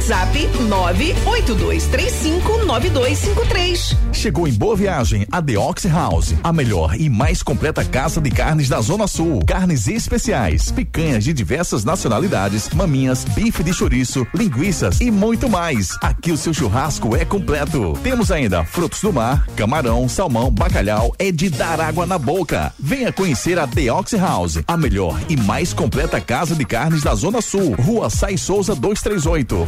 982359253. Chegou em Boa Viagem a The Ox House, a melhor e mais completa casa de carnes da Zona Sul. Carnes especiais, picanhas de diversas nacionalidades, maminhas, bife de chouriço, linguiças e muito mais. Aqui o seu churrasco é completo. Temos ainda frutos do mar, camarão, salmão, bacalhau, é de dar água na boca. Venha conhecer a The Ox House, a melhor e mais completa casa de carnes da Zona Sul. Rua Sai Souza 238.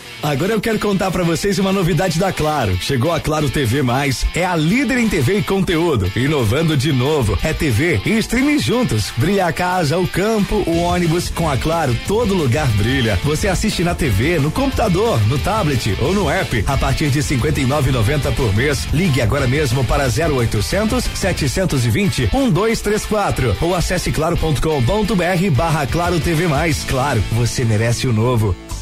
Agora eu quero contar para vocês uma novidade da Claro. Chegou a Claro TV Mais, é a líder em TV e conteúdo. Inovando de novo, é TV e streaming juntos. Brilha a casa, o campo, o ônibus. Com a Claro, todo lugar brilha. Você assiste na TV, no computador, no tablet ou no app. A partir de 59,90 por mês. Ligue agora mesmo para 0800 720 1234 ou acesse claro.com.br barra Claro TV Mais. Claro, você merece o novo.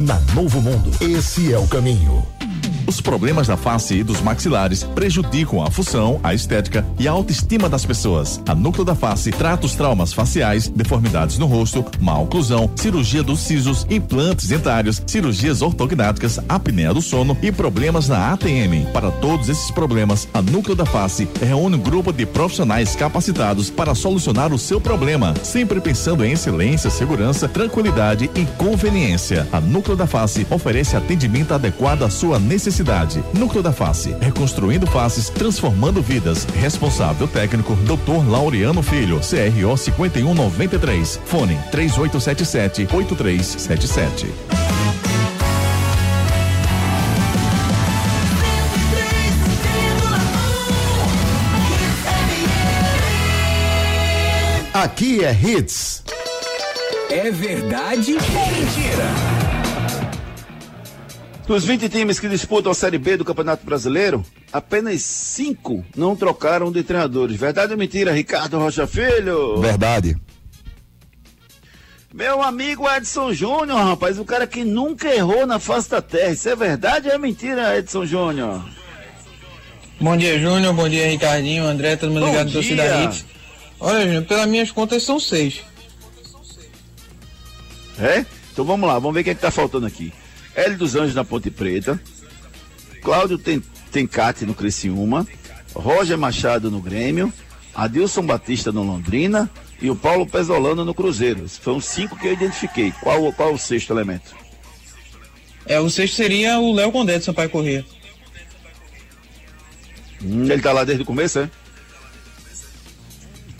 na Novo Mundo. Esse é o caminho. Os problemas da face e dos maxilares prejudicam a função, a estética e a autoestima das pessoas. A Núcleo da Face trata os traumas faciais, deformidades no rosto, má oclusão, cirurgia dos sisos, implantes dentários, cirurgias ortognáticas, apneia do sono e problemas na ATM. Para todos esses problemas, a Núcleo da Face reúne um grupo de profissionais capacitados para solucionar o seu problema, sempre pensando em excelência, segurança, tranquilidade e conveniência. A Núcleo da Face oferece atendimento adequado à sua necessidade felicidade. Núcleo da Face, reconstruindo faces, transformando vidas. Responsável técnico, Dr. Laureano Filho, CRO 5193. Fone 3877 8377. Aqui é Hits. É verdade ou mentira? Dos 20 times que disputam a Série B do Campeonato Brasileiro, apenas cinco não trocaram de treinadores. Verdade ou mentira, Ricardo Rocha Filho? Verdade. Meu amigo Edson Júnior, rapaz, o cara que nunca errou na face da terra. Isso é verdade ou é mentira, Edson Júnior? Bom dia, Júnior. Bom dia, Ricardinho, André, todo mundo Bom ligado do. Torcida Hits. Olha, Júnior, pelas minhas contas são seis. É? Então vamos lá, vamos ver o que é que tá faltando aqui. Hélio dos Anjos na Ponte Preta, Cláudio Ten- Tencati no Criciúma, Roger Machado no Grêmio, Adilson Batista no Londrina e o Paulo Pesolano no Cruzeiro. Esses foram cinco que eu identifiquei. Qual, qual o sexto elemento? É, o sexto seria o Léo Condé do Sampaio Corrêa. Hum, ele tá lá desde o começo, é?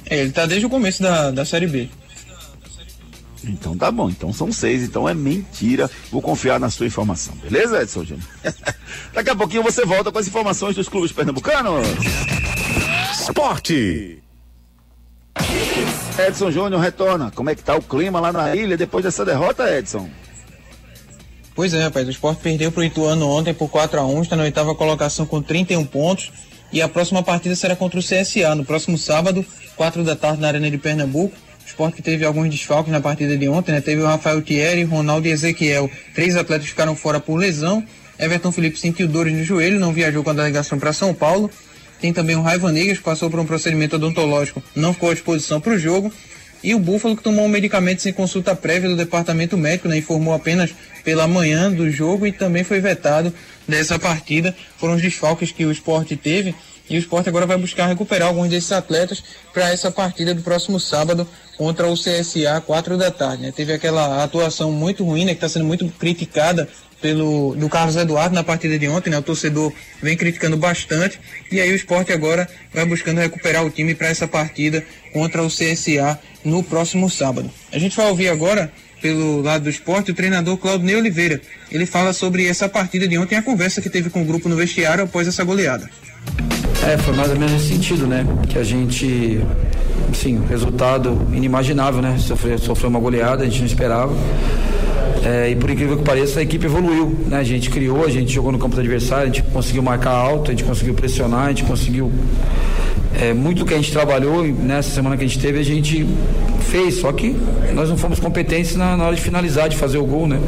É, ele tá desde o começo da, da Série B. Então tá bom, então são seis, então é mentira. Vou confiar na sua informação, beleza, Edson Júnior? Daqui a pouquinho você volta com as informações dos clubes pernambucanos. Esporte. Edson Júnior retorna. Como é que tá o clima lá na ilha depois dessa derrota, Edson? Pois é, rapaz, o Sport perdeu pro Ituano ontem por 4 a 1 está na oitava colocação com 31 pontos. E a próxima partida será contra o CSA, no próximo sábado, 4 da tarde, na Arena de Pernambuco. O Sport que teve alguns desfalques na partida de ontem, né? Teve o Rafael Thierry, Ronaldo e Ezequiel. Três atletas ficaram fora por lesão. Everton Felipe sentiu dores no joelho, não viajou com a delegação para São Paulo. Tem também o Raiva Negas, que passou por um procedimento odontológico, não ficou à disposição para o jogo. E o Búfalo, que tomou um medicamento sem consulta prévia do departamento médico, né, informou apenas pela manhã do jogo e também foi vetado dessa partida. Foram os desfalques que o esporte teve. E o esporte agora vai buscar recuperar alguns desses atletas para essa partida do próximo sábado contra o CSA, 4 da tarde. né. Teve aquela atuação muito ruim, né, que está sendo muito criticada pelo do Carlos Eduardo na partida de ontem, né? O torcedor vem criticando bastante e aí o esporte agora vai buscando recuperar o time para essa partida contra o CSA no próximo sábado. A gente vai ouvir agora pelo lado do esporte o treinador Claudinei Oliveira. Ele fala sobre essa partida de ontem a conversa que teve com o grupo no vestiário após essa goleada. É, foi mais ou menos nesse sentido, né? Que a gente, assim, resultado inimaginável, né? Sofreu, sofreu uma goleada, a gente não esperava. É, e por incrível que pareça, a equipe evoluiu, né? A gente criou, a gente jogou no campo do adversário, a gente conseguiu marcar alto, a gente conseguiu pressionar, a gente conseguiu é, muito que a gente trabalhou nessa semana que a gente teve, a gente fez, só que nós não fomos competentes na, na hora de finalizar, de fazer o gol, né?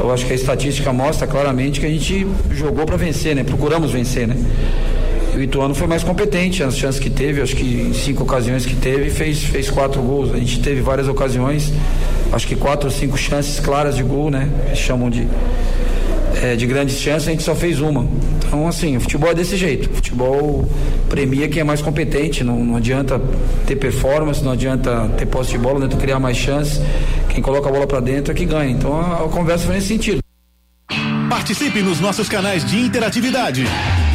Eu acho que a estatística mostra claramente que a gente jogou para vencer, né? Procuramos vencer, né? O Ituano foi mais competente, as chances que teve, acho que em cinco ocasiões que teve, fez, fez quatro gols. A gente teve várias ocasiões, acho que quatro ou cinco chances claras de gol, né? Chamam de, é, de grandes chances, a gente só fez uma. Então, assim, o futebol é desse jeito. O futebol premia quem é mais competente, não, não adianta ter performance, não adianta ter posse de bola, não adianta criar mais chances. Quem coloca a bola para dentro é que ganha. Então a, a conversa foi nesse sentido. Participe nos nossos canais de interatividade.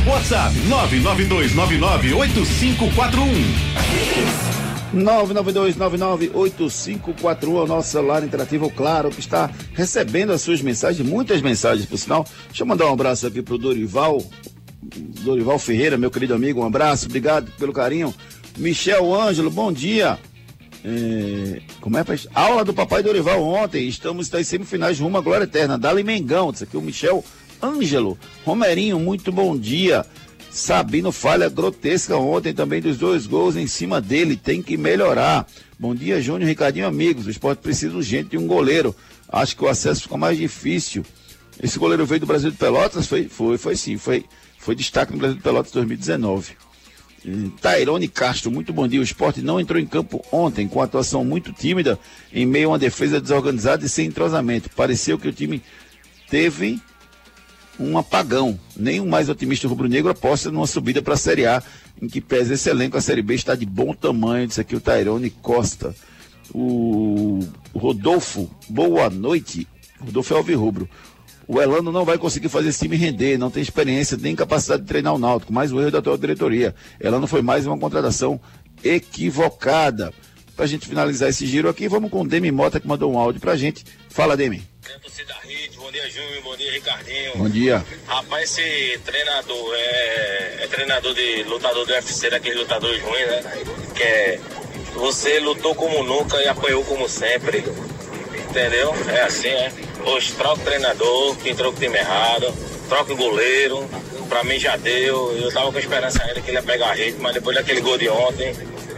WhatsApp 992998541. 992998541 é o nosso celular interativo, claro, que está recebendo as suas mensagens, muitas mensagens, por sinal. Deixa eu mandar um abraço aqui pro Dorival, Dorival Ferreira, meu querido amigo, um abraço, obrigado pelo carinho. Michel Ângelo, bom dia. É, como é, pai? Aula do Papai Dorival ontem, estamos nas semifinais rumo à glória eterna, Dali Mengão, isso aqui o Michel Ângelo. Romerinho, muito bom dia. Sabino falha grotesca ontem também dos dois gols em cima dele, tem que melhorar. Bom dia, Júnior, Ricardinho, amigos. O esporte precisa urgente de um goleiro. Acho que o acesso fica mais difícil. Esse goleiro veio do Brasil de Pelotas? Foi, foi, foi sim. Foi, foi destaque no Brasil de Pelotas 2019. Hum, Tairone Castro, muito bom dia. O esporte não entrou em campo ontem com atuação muito tímida, em meio a uma defesa desorganizada e sem entrosamento. Pareceu que o time teve um apagão. Nem o mais otimista rubro-negro aposta numa subida para a Série A, em que pesa esse elenco, a Série B está de bom tamanho. Disse aqui o Tairone Costa. O Rodolfo, boa noite. Rodolfo é alvirrubro. O Elano não vai conseguir fazer esse time render, não tem experiência nem capacidade de treinar o Náutico, mais o erro da atual diretoria. Elano foi mais uma contratação equivocada. Pra gente finalizar esse giro aqui, vamos com o Demi Mota que mandou um áudio pra gente. Fala, Demi. Bom dia, Júnior. Bom dia, Ricardinho. Bom dia. Rapaz, esse treinador é, é treinador de lutador do UFC, daqueles lutadores ruins, né? Que é. Você lutou como nunca e apanhou como sempre. Entendeu? É assim, é. Hoje troca o treinador, que entrou com o time errado, troca o goleiro. Pra mim já deu. Eu tava com esperança ainda que ele ia pegar ritmo, mas depois daquele gol de ontem,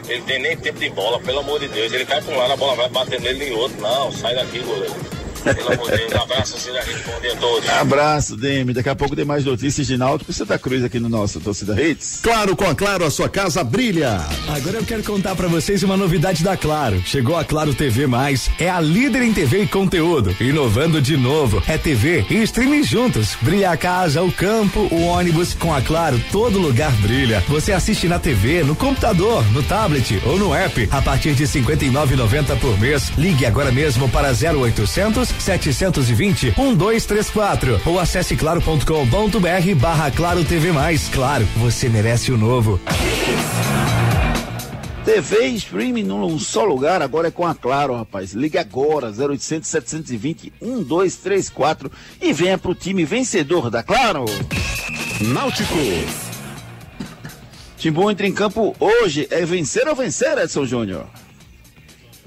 ele tem nem tempo de bola, pelo amor de Deus. Ele cai pra um lado, a bola vai bater nele e outro. Não, sai daqui, goleiro. Pelo amor de Deus, um abraço, Cida Rede, bom dia a todos. Abraço, Demi. Daqui a pouco tem mais notícias de Náutico e Santa Cruz aqui no nosso Torcida Hits. Claro, com a Claro, a sua casa brilha. Agora eu quero contar pra vocês uma novidade da Claro. Chegou a Claro TV Mais, é a líder em TV e conteúdo. Inovando de novo, é TV e streaming juntos. Brilha a casa, o campo, o ônibus. Com a Claro, todo lugar brilha. Você assiste na TV, no computador, no tablet ou no app. A partir de R$ 59,90 por mês. Ligue agora mesmo para 0800 720 1234 ou acesse claro.com.br barra Claro TV Mais. Claro, você merece o novo. TV e streaming num só lugar, agora é com a Claro, rapaz. Ligue agora, 0800 720 1234 e venha pro time vencedor da Claro. Náutico. Timbu entra em campo hoje. É vencer ou vencer, Edson Júnior?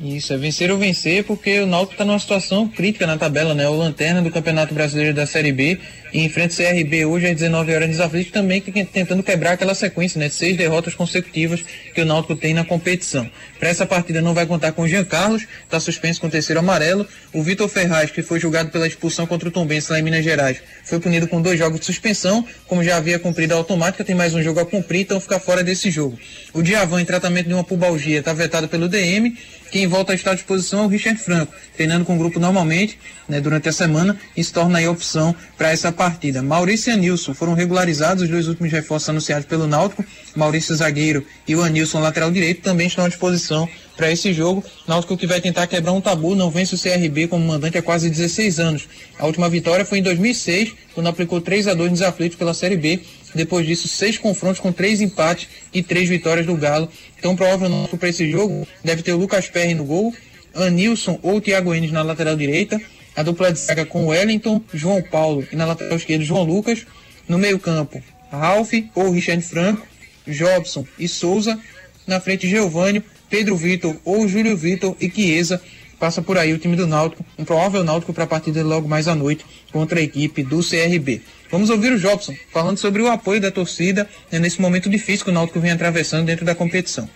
Isso, é vencer ou vencer, porque o Náutico está numa situação crítica na tabela, né? O lanterna do Campeonato Brasileiro da Série B e enfrenta o CRB hoje às 19 horas desaflitos também que- tentando quebrar aquela sequência, né? De seis derrotas consecutivas que o Náutico tem na competição. Para essa partida não vai contar com o Jean Carlos, está suspenso com o terceiro amarelo. O Vitor Ferraz, que foi julgado pela expulsão contra o Tombense lá em Minas Gerais, foi punido com dois jogos de suspensão, como já havia cumprido a automática, tem mais um jogo a cumprir, então fica fora desse jogo. O Diavan, em tratamento de uma pubalgia, está vetado pelo DM. Quem volta a estar à disposição é o Richard Franco, treinando com o grupo normalmente né, durante a semana e se torna aí opção para essa partida. Maurício e Anilson foram regularizados, os dois últimos reforços anunciados pelo Náutico. Maurício zagueiro e o Anilson lateral direito também estão à disposição para esse jogo. Náutico que vai tentar quebrar um tabu, não vence o CRB como mandante há quase 16 anos. A última vitória foi em 2006, quando aplicou 3 a 2 nos aflitos pela Série B. Depois disso, seis confrontos com três empates e três vitórias do Galo. Então, provavelmente para esse jogo deve ter o Lucas Perry no gol, Anilson ou Thiago Enes na lateral direita, a dupla de zaga com Wellington, João Paulo e na lateral esquerda João Lucas. No meio-campo, Ralph ou Richard Franco, Jobson e Souza. Na frente, Geovânio, Pedro Vitor ou Júlio Vitor e Chiesa. Passa por aí o time do Náutico, um provável Náutico para a partida logo mais à noite contra a equipe do CRB. Vamos ouvir o Jobson falando sobre o apoio da torcida né, nesse momento difícil que o Náutico vem atravessando dentro da competição.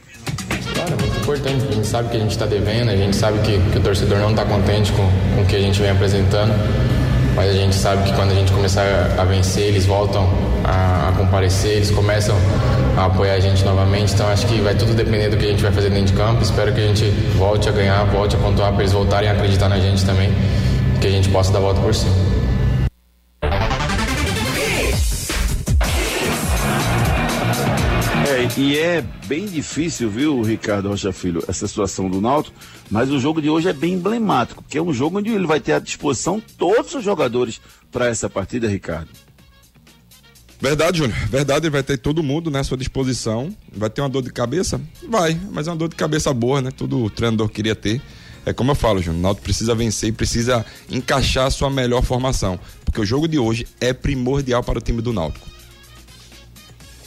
Claro, é muito importante. A gente sabe que a gente está devendo, a gente sabe que, que o torcedor não está contente com, com o que a gente vem apresentando, mas a gente sabe que quando a gente começar a vencer, eles voltam a, a comparecer, eles começam a apoiar a gente novamente. Então acho que vai tudo depender do que a gente vai fazer dentro de campo. Espero que a gente volte a ganhar, volte a pontuar para eles voltarem a acreditar na gente também, que a gente possa dar a volta por cima. E é bem difícil, viu, Ricardo Rocha Filho, essa situação do Náutico, mas o jogo de hoje é bem emblemático, porque é um jogo onde ele vai ter à disposição todos os jogadores para essa partida, Ricardo. Verdade, Júnior. Verdade, ele vai ter todo mundo né, à sua disposição. Vai ter uma dor de cabeça? Vai, mas é uma dor de cabeça boa, né? Todo treinador queria ter. É como eu falo, Júnior, o Náutico precisa vencer e precisa encaixar a sua melhor formação. Porque o jogo de hoje é primordial para o time do Náutico.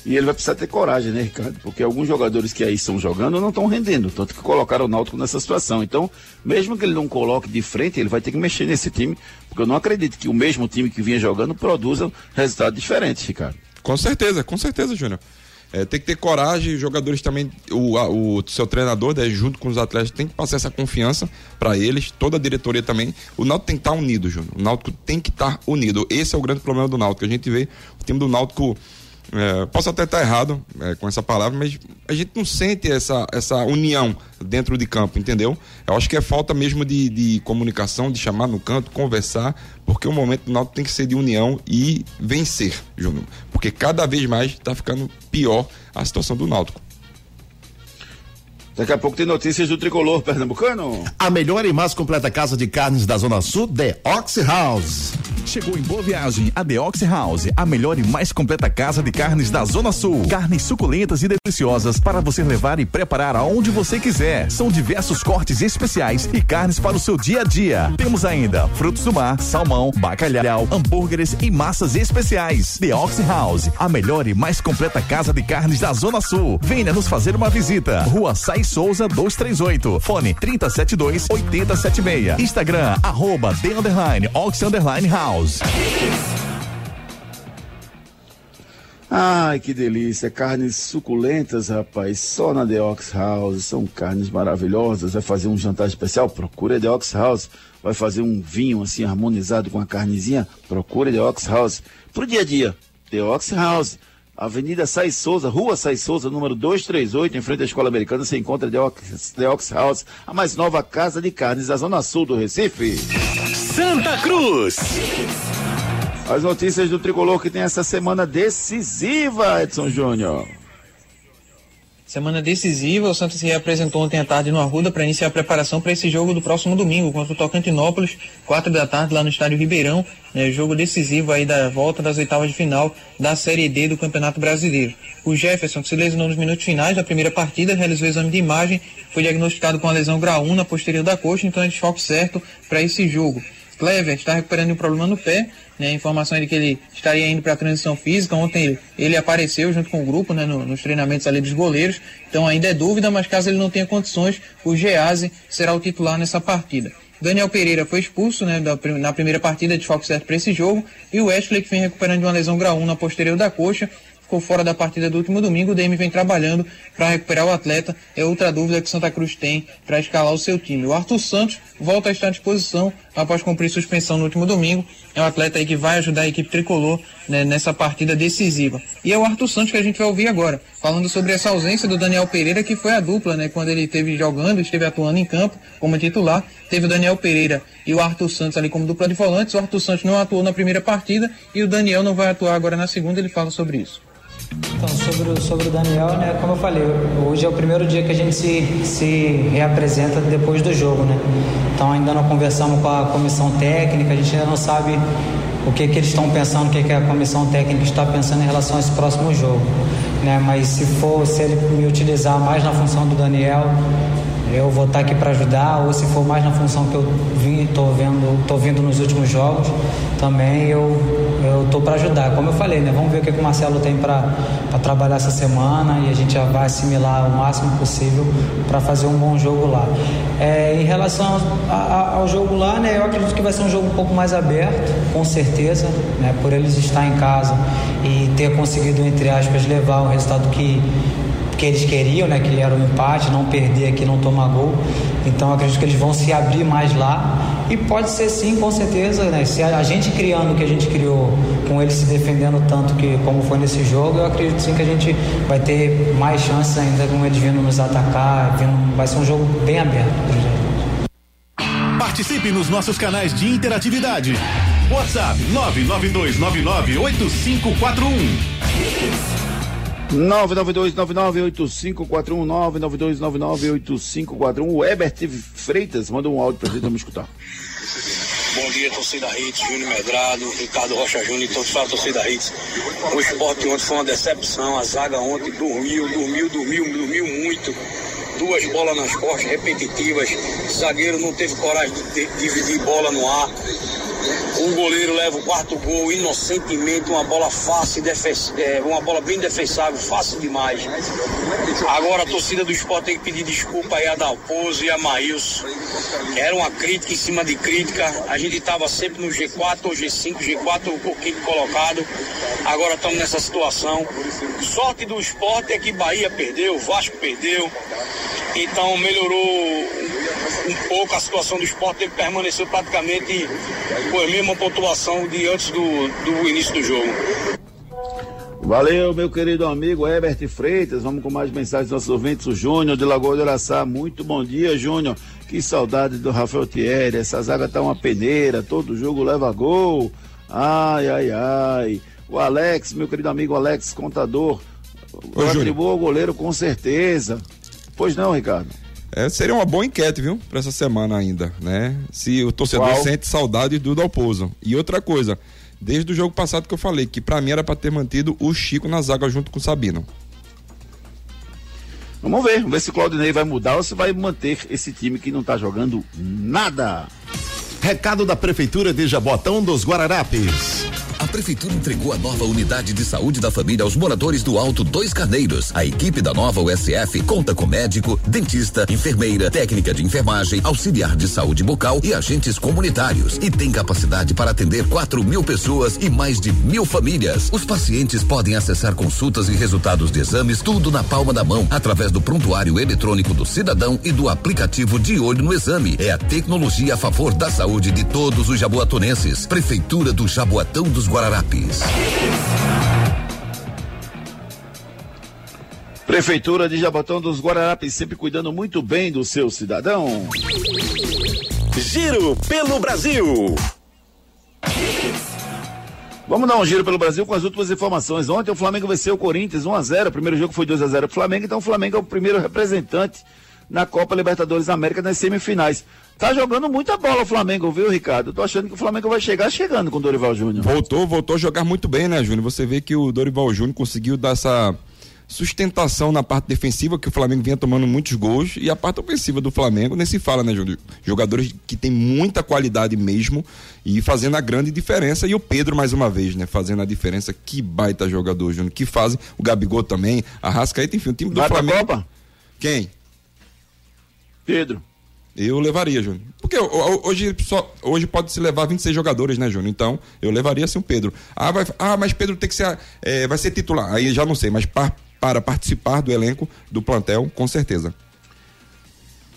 E ele vai precisar ter coragem, né, Ricardo? Porque alguns jogadores que aí estão jogando não estão rendendo, tanto que colocaram o Náutico nessa situação. Então, mesmo que ele não coloque de frente, ele vai ter que mexer nesse time, porque eu não acredito que o mesmo time que vinha jogando produza resultados diferentes, Ricardo. Com certeza, com certeza, Júnior. É, tem que ter coragem, os jogadores também, o, a- o seu treinador, né, junto com os atletas, tem que passar essa confiança para eles, toda a diretoria também. O Náutico tem que estar unido, Júnior. O Náutico tem que estar unido. Esse é o grande problema do Náutico. A gente vê o time do Náutico. É, posso até estar errado é, com essa palavra, mas a gente não sente essa, essa união dentro de campo, entendeu? Eu acho que é falta mesmo de, de comunicação, de chamar no canto, conversar, porque o momento do Náutico tem que ser de união e vencer, Júnior. Porque cada vez mais está ficando pior a situação do Náutico. Daqui a pouco tem notícias do tricolor pernambucano. A melhor e mais completa casa de carnes da Zona Sul, The Ox House. Chegou em Boa Viagem a The Ox House, a melhor e mais completa casa de carnes da Zona Sul. Carnes suculentas e deliciosas para você levar e preparar aonde você quiser. São diversos cortes especiais e carnes para o seu dia a dia. Temos ainda frutos do mar, salmão, bacalhau, hambúrgueres e massas especiais. The Ox House, a melhor e mais completa casa de carnes da Zona Sul. Venha nos fazer uma visita. Rua Sai Souza 238. Fone 372 8076. Instagram, arroba The Underline Ox Underline House. Ai, que delícia. Carnes suculentas, rapaz. Só na The Ox House. São carnes maravilhosas. Vai fazer um jantar especial? Procura a The Ox House. Vai fazer um vinho assim harmonizado com a carnezinha? Procura a The Ox House. Pro dia a dia, The Ox House. Avenida Sai Souza, Rua Sai Souza, número 238, em frente à Escola Americana, você encontra The Ox, The Ox House, a mais nova casa de carnes da Zona Sul do Recife. Santa Cruz. As notícias do tricolor que tem essa semana decisiva, Edson Júnior. Semana decisiva, o Santos se reapresentou ontem à tarde no Arruda para iniciar a preparação para esse jogo do próximo domingo contra o Tocantinópolis, quatro da tarde lá no estádio Ribeirão, né, jogo decisivo aí da volta das oitavas de final da Série D do Campeonato Brasileiro. O Jefferson, que se lesionou nos minutos finais da primeira partida, realizou o exame de imagem, foi diagnosticado com a lesão grau 1 na posterior da coxa, então é desfoque certo para esse jogo. Clever está recuperando um problema no pé, né? É de que ele estaria indo para a transição física. Ontem ele, ele apareceu junto com o grupo, né? No, nos treinamentos ali dos goleiros. Então ainda é dúvida, mas caso ele não tenha condições, o Gease será o titular nessa partida. Daniel Pereira foi expulso né, da, na primeira partida de foco certo para esse jogo. E o Wesley, que vem recuperando de uma lesão grau 1 na posterior da coxa, ficou fora da partida do último domingo. O DM vem trabalhando para recuperar o atleta. É outra dúvida que Santa Cruz tem para escalar o seu time. O Arthur Santos volta a estar à disposição após cumprir suspensão no último domingo. É um atleta aí que vai ajudar a equipe tricolor né, nessa partida decisiva. E é o Arthur Santos que a gente vai ouvir agora, falando sobre essa ausência do Daniel Pereira, que foi a dupla, né? Quando ele esteve jogando, esteve atuando em campo como titular. Teve o Daniel Pereira e o Arthur Santos ali como dupla de volantes. O Arthur Santos não atuou na primeira partida e o Daniel não vai atuar agora na segunda. Ele fala sobre isso. Então, sobre o, sobre o Daniel, né, como eu falei, hoje é o primeiro dia que a gente se, se reapresenta depois do jogo, né? Então ainda não conversamos com a comissão técnica, a gente ainda não sabe o que, que eles estão pensando, o que, que a comissão técnica está pensando em relação a esse próximo jogo. Né? Mas se for, se ele me utilizar mais na função do Daniel, eu vou estar aqui para ajudar, ou se for mais na função que eu tô vendo, tô vindo nos últimos jogos, também eu eu tô para ajudar. Como eu falei, né? Vamos ver o que, que o Marcelo tem para trabalhar essa semana e a gente já vai assimilar o máximo possível para fazer um bom jogo lá. É, em relação a, ao jogo lá, né? Eu acredito que vai ser um jogo um pouco mais aberto, com certeza, né? Por eles estar em casa e ter conseguido entre aspas levar o resultado que que eles queriam, né, que era o empate, não perder aqui, não tomar gol. Então acredito que eles vão se abrir mais lá e pode ser sim, com certeza, né, se a, gente criando o que a gente criou, com eles se defendendo tanto que como foi nesse jogo, eu acredito sim que a gente vai ter mais chances ainda com eles vindo nos atacar, vindo, vai ser um jogo bem aberto. Participe nos nossos canais de interatividade. WhatsApp 992998541. 992998541 O Ebert Freitas mandou um áudio pra gente, vamos escutar. Bom dia, torcida Hits, Júnior Medrado, Ricardo Rocha Júnior e todos a torcida Hits. O esporte ontem foi uma decepção, a zaga ontem dormiu, dormiu, dormiu, dormiu muito. Duas bolas nas costas repetitivas, zagueiro não teve coragem de dividir bola no ar. O goleiro leva o quarto gol inocentemente, uma bola fácil, é, uma bola bem defensável, fácil demais. Agora a torcida do esporte tem que pedir desculpa aí a Dalpozo e a Maílson. Era uma crítica em cima de crítica. A gente estava sempre no G4 ou G5, G4 um pouquinho colocado. Agora estamos nessa situação. Sorte do esporte é que Bahia perdeu, Vasco perdeu. Então melhorou um pouco a situação do esporte, ele permaneceu praticamente com a mesma pontuação de antes do, do início do jogo. Valeu, meu querido amigo Herbert Freitas. Vamos com mais mensagens dos nossos ouvintes. O Júnior de Lagoa de Araçá. Muito bom dia, Júnior. Que saudade do Rafael Thierry. Essa zaga tá uma peneira. Todo jogo leva gol. Ai, ai, ai. O Alex, meu querido amigo Alex, contador. Atribuou ao goleiro com certeza. Pois não, Ricardo? É, seria uma boa enquete, viu? Pra essa semana ainda, né? Se o torcedor Qual? sente saudade do Dalpozo. E outra coisa, desde o jogo passado que eu falei, que pra mim era pra ter mantido o Chico na zaga junto com o Sabino. Vamos ver, vamos ver se o Claudinei vai mudar ou se vai manter esse time que não tá jogando nada. Recado da Prefeitura de Jabotão dos Guararapes. Prefeitura entregou a nova unidade de saúde da família aos moradores do Alto Dois Carneiros. A equipe da nova USF conta com médico, dentista, enfermeira, técnica de enfermagem, auxiliar de saúde bucal e agentes comunitários. E tem capacidade para atender 4 mil pessoas e mais de mil famílias. Os pacientes podem acessar consultas e resultados de exames, tudo na palma da mão, através do prontuário eletrônico do cidadão e do aplicativo de olho no exame. É a tecnologia a favor da saúde de todos os jaboatonenses. Prefeitura do Jaboatão dos Guararapes. Prefeitura de Jabotão dos Guararapes sempre cuidando muito bem do seu cidadão. Giro pelo Brasil. Vamos dar um giro pelo Brasil com as últimas informações. Ontem o Flamengo venceu o Corinthians 1 a 0. O primeiro jogo foi 2 a 0 pro Flamengo, então o Flamengo é o primeiro representante na Copa Libertadores da América nas semifinais. Tá jogando muita bola o Flamengo, viu, Ricardo? Eu tô achando que o Flamengo vai chegar chegando com o Dorival Júnior. Voltou, voltou a jogar muito bem, né, Júnior? Você vê que o Dorival Júnior conseguiu dar essa sustentação na parte defensiva, que o Flamengo vinha tomando muitos gols, e a parte ofensiva do Flamengo, nem se fala, né, Júnior? Jogadores que tem muita qualidade mesmo e fazendo a grande diferença. E o Pedro, mais uma vez, né? Fazendo a diferença. Que baita jogador, Júnior. Que fazem. O Gabigol também, a Rascaeta, enfim, o time do Vai Flamengo. Copa? Quem? Pedro. Eu levaria, Júnior. Porque ho- ho- hoje, só, hoje pode se levar 26 jogadores, né, Júnior? Então, eu levaria sim o Pedro. Ah, vai, ah mas Pedro tem que ser, eh, vai ser titular. Aí já não sei, mas par- para participar do elenco do plantel, com certeza.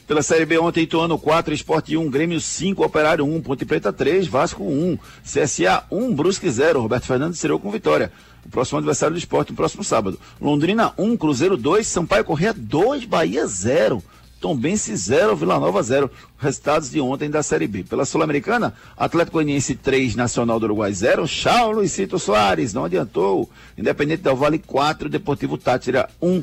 Pela Série B ontem, Ituano 4, Esporte 1, Grêmio 5, Operário 1, Ponte Preta 3, Vasco 1, CSA 1, Brusque 0. Roberto Fernandes estreou com vitória. O próximo adversário do esporte no próximo sábado. Londrina 1, Cruzeiro 2, Sampaio Corrêa 2, Bahia 0. Tombense 0, Vila Nova 0. Resultados de ontem da Série B. Pela Sul-Americana, Atlético Goianiense 3, Nacional do Uruguai 0. Chau, Luizito Soares, não adiantou. Independente Del Vale 4, Deportivo Tátira 1.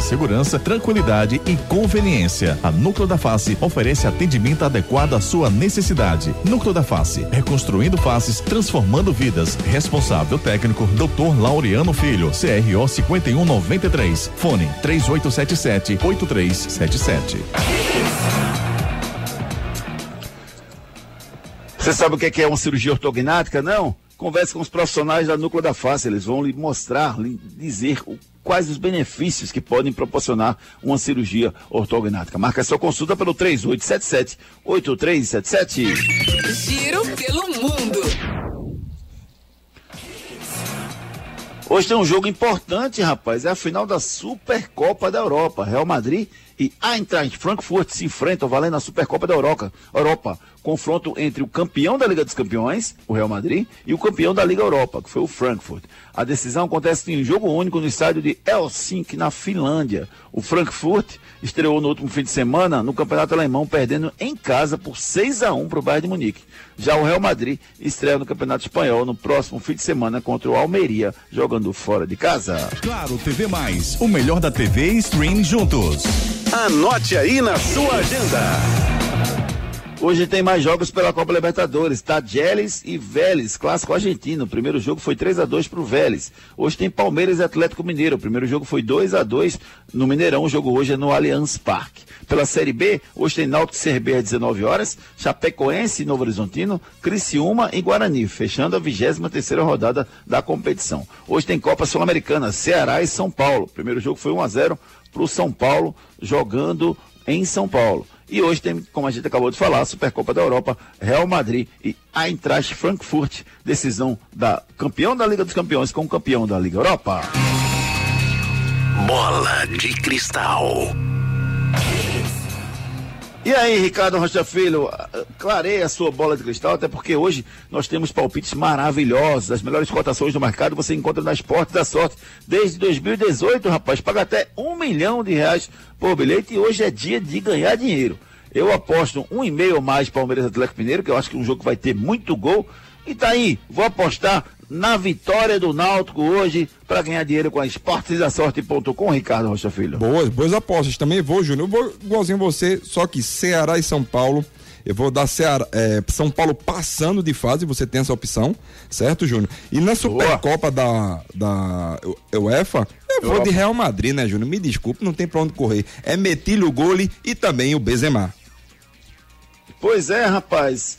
segurança, tranquilidade e conveniência. A Núcleo da Face oferece atendimento adequado à sua necessidade. Núcleo da Face, reconstruindo faces, transformando vidas. Responsável técnico, Dr. Laureano Filho, CRO 5193. Fone 3877 8377. Você sabe o que é que é uma cirurgia ortognática? Não? Converse com os profissionais da Núcleo da Face, eles vão lhe mostrar, lhe dizer o- quais os benefícios que podem proporcionar uma cirurgia ortognática. Marca sua consulta pelo 3877-8377. Giro pelo mundo. Hoje tem um jogo importante, rapaz. É a final da Supercopa da Europa. Real Madrid e Eintracht Frankfurt se enfrentam valendo a Supercopa da Europa. Europa. Confronto entre o campeão da Liga dos Campeões, o Real Madrid, e o campeão da Liga Europa, que foi o Frankfurt. A decisão acontece em um jogo único no estádio de Helsinki, na Finlândia. O Frankfurt estreou no último fim de semana no Campeonato Alemão, perdendo em casa por 6 a 1 para o Bayern de Munique. Já o Real Madrid estreia no Campeonato Espanhol no próximo fim de semana contra o Almeria, jogando fora de casa. Claro, TV Mais, o melhor da TV e stream juntos. Anote aí na sua agenda. Hoje tem mais jogos pela Copa Libertadores. Tajeles e Vélez, clássico argentino. O primeiro jogo foi 3 a 2 para o Vélez. Hoje tem Palmeiras e Atlético Mineiro. O primeiro jogo foi 2 a 2 no Mineirão. O jogo hoje é no Allianz Parque. Pela Série B, hoje tem Náutico CRB às 19 horas, Chapecoense e Novo Horizontino, Criciúma e Guarani, fechando a 23 terceira rodada da competição. Hoje tem Copa Sul-Americana, Ceará e São Paulo. O primeiro jogo foi 1 a 0 para o São Paulo, jogando em São Paulo. E hoje tem, como a gente acabou de falar, Supercopa da Europa, Real Madrid e Eintracht Frankfurt, decisão da campeão da Liga dos Campeões com o campeão da Liga Europa. Bola de cristal. E aí, Ricardo Rocha Filho, clareia a sua bola de cristal, até porque hoje nós temos palpites maravilhosos. As melhores cotações do mercado você encontra na Esporte da Sorte desde 2018, rapaz. Paga até um milhão de reais por bilhete e hoje é dia de ganhar dinheiro. Eu aposto um e meio mais Palmeiras Atlético Mineiro, que eu acho que um jogo vai ter muito gol. E tá aí, vou apostar na vitória do Náutico hoje para ganhar dinheiro com a esportesdasorte.com, Ricardo Rocha Filho. Boas, boas apostas. Também vou, Júnior. Eu vou igualzinho você, só que Ceará e São Paulo. Eu vou dar Ceará, é, São Paulo passando de fase, você tem essa opção, certo, Júnior? E na Supercopa da, da UEFA, eu vou de Real Madrid, né, Júnior? Me desculpe, não tem pra onde correr. É Metilho Gole e também o Benzema. Pois é, rapaz.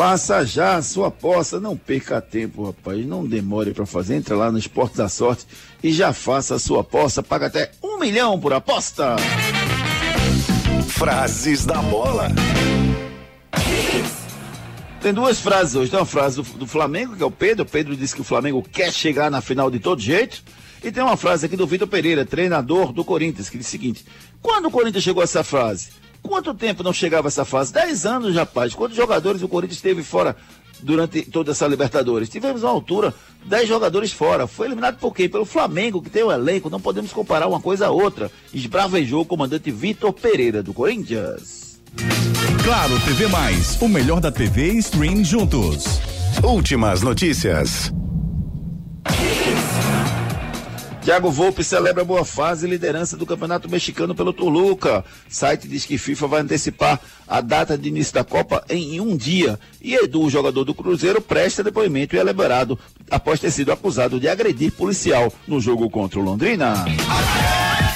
Faça já a sua aposta, não perca tempo, rapaz. Não demore para fazer. Entra lá no Esporte da Sorte e já faça a sua aposta. Paga até um milhão por aposta. Frases da bola. Tem duas frases hoje. Tem uma frase do, do Flamengo, que é o Pedro. O Pedro disse que o Flamengo quer chegar na final de todo jeito. E tem uma frase aqui do Vitor Pereira, treinador do Corinthians, que diz o seguinte: Quando o Corinthians chegou a essa frase? Quanto tempo não chegava essa fase? Dez anos, rapaz. Quantos jogadores o Corinthians teve fora durante toda essa Libertadores? Tivemos uma altura, dez jogadores fora. Foi eliminado por quem? Pelo Flamengo, que tem o um elenco. Não podemos comparar uma coisa a outra. Esbravejou o comandante Vitor Pereira, do Corinthians. Claro, TV Mais. O melhor da TV e stream juntos. Últimas notícias. Thiago Volpe celebra boa fase e liderança do Campeonato Mexicano pelo Toluca. Site diz que FIFA vai antecipar a data de início da Copa em um dia. E Edu, jogador do Cruzeiro, presta depoimento e é liberado após ter sido acusado de agredir policial no jogo contra o Londrina.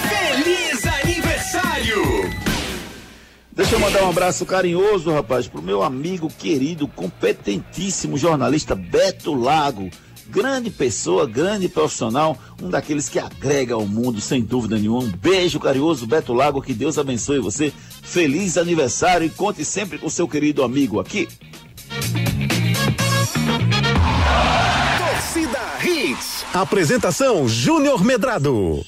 Feliz aniversário! Deixa eu mandar um abraço carinhoso, rapaz, pro meu amigo querido, competentíssimo jornalista Beto Lago grande pessoa, grande profissional, um daqueles que agrega ao mundo, sem dúvida nenhuma. Um beijo carinhoso, Beto Lago, que Deus abençoe você. Feliz aniversário e conte sempre com seu querido amigo aqui. Torcida Hits. Apresentação Júnior Medrado.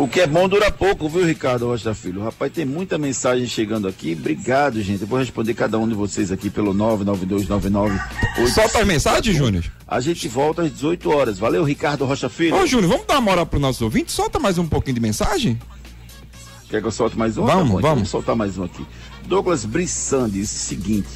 O que é bom dura pouco, viu, Ricardo Rocha Filho? Rapaz, tem muita mensagem chegando aqui. Obrigado, gente. Eu vou responder cada um de vocês aqui pelo 99299. Solta as mensagens, Júnior. A gente volta às 18 horas. Valeu, Ricardo Rocha Filho. Ô, Júnior, vamos dar uma moral pro nosso ouvinte? Solta mais um pouquinho de mensagem? Quer que eu solte mais um? Vamos, vamos. Vamos soltar mais um aqui. Douglas Brissan disse o seguinte.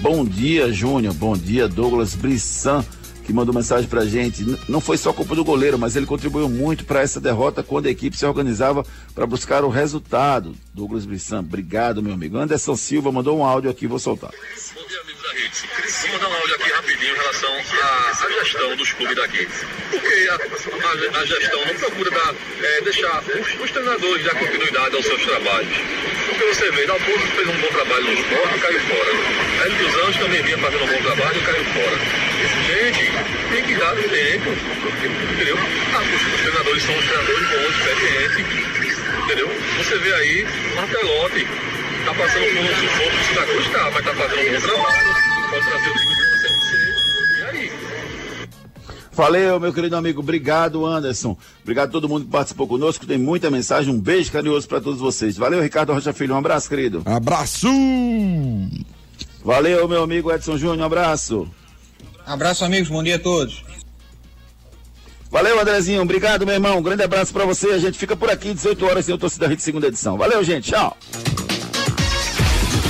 Bom dia, Júnior. Bom dia, Douglas Brissan que mandou mensagem pra gente. Não foi só culpa do goleiro, mas ele contribuiu muito para essa derrota quando a equipe se organizava para buscar o resultado. Douglas Brissan, obrigado, meu amigo. Anderson Silva mandou um áudio aqui, vou soltar. Bom dia, amigos da. Vou mandar um áudio aqui rapidinho em relação à, à gestão dos clubes daqui. Porque a, a, a gestão não procura dar, é, deixar os, os, treinadores dar continuidade aos seus trabalhos. Porque você vê, Dalpozo fez um bom trabalho no esporte e caiu fora. Hélio dos Anjos também vinha fazendo um bom trabalho e caiu fora. Gente, tem que dar tempo, entendeu? Ah, os, treinadores são os treinadores bons, experientes, entendeu? Você vê aí, Martelotti tá passando por um sufoco, custar, mas tá fazendo um bom trabalho, pode trazer o Valeu, meu querido amigo. Obrigado, Anderson. Obrigado a todo mundo que participou conosco. Tem muita mensagem. Um beijo carinhoso para todos vocês. Valeu, Ricardo Rocha Filho. Um abraço, querido. Abraço! Valeu, meu amigo Edson Júnior. Um abraço. Abraço, amigos. Bom dia a todos. Valeu, Andrezinho. Obrigado, meu irmão. Um grande abraço para você. A gente fica por aqui, 18 horas, sem o Torcida Hits, segunda edição. Valeu, gente. Tchau.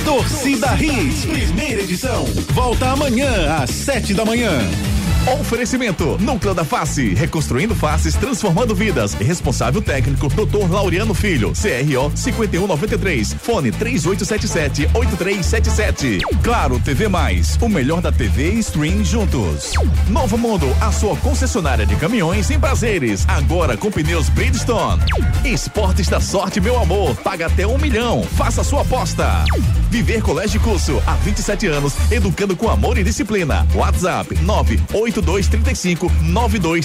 Torcida Hits, primeira edição. Volta amanhã às sete da manhã. Oferecimento: Núcleo da Face, reconstruindo faces, transformando vidas. Responsável técnico: Dr. Laureano Filho, CRO 5193. Fone 3877-8377. Claro TV Mais, o melhor da TV e stream juntos. Novo Mundo, a sua concessionária de caminhões em prazeres. Agora com pneus Bridgestone. Esportes da sorte, meu amor. Paga até um milhão. Faça sua aposta. Viver Colégio Curso, há 27 anos, educando com amor e disciplina. WhatsApp 98235 92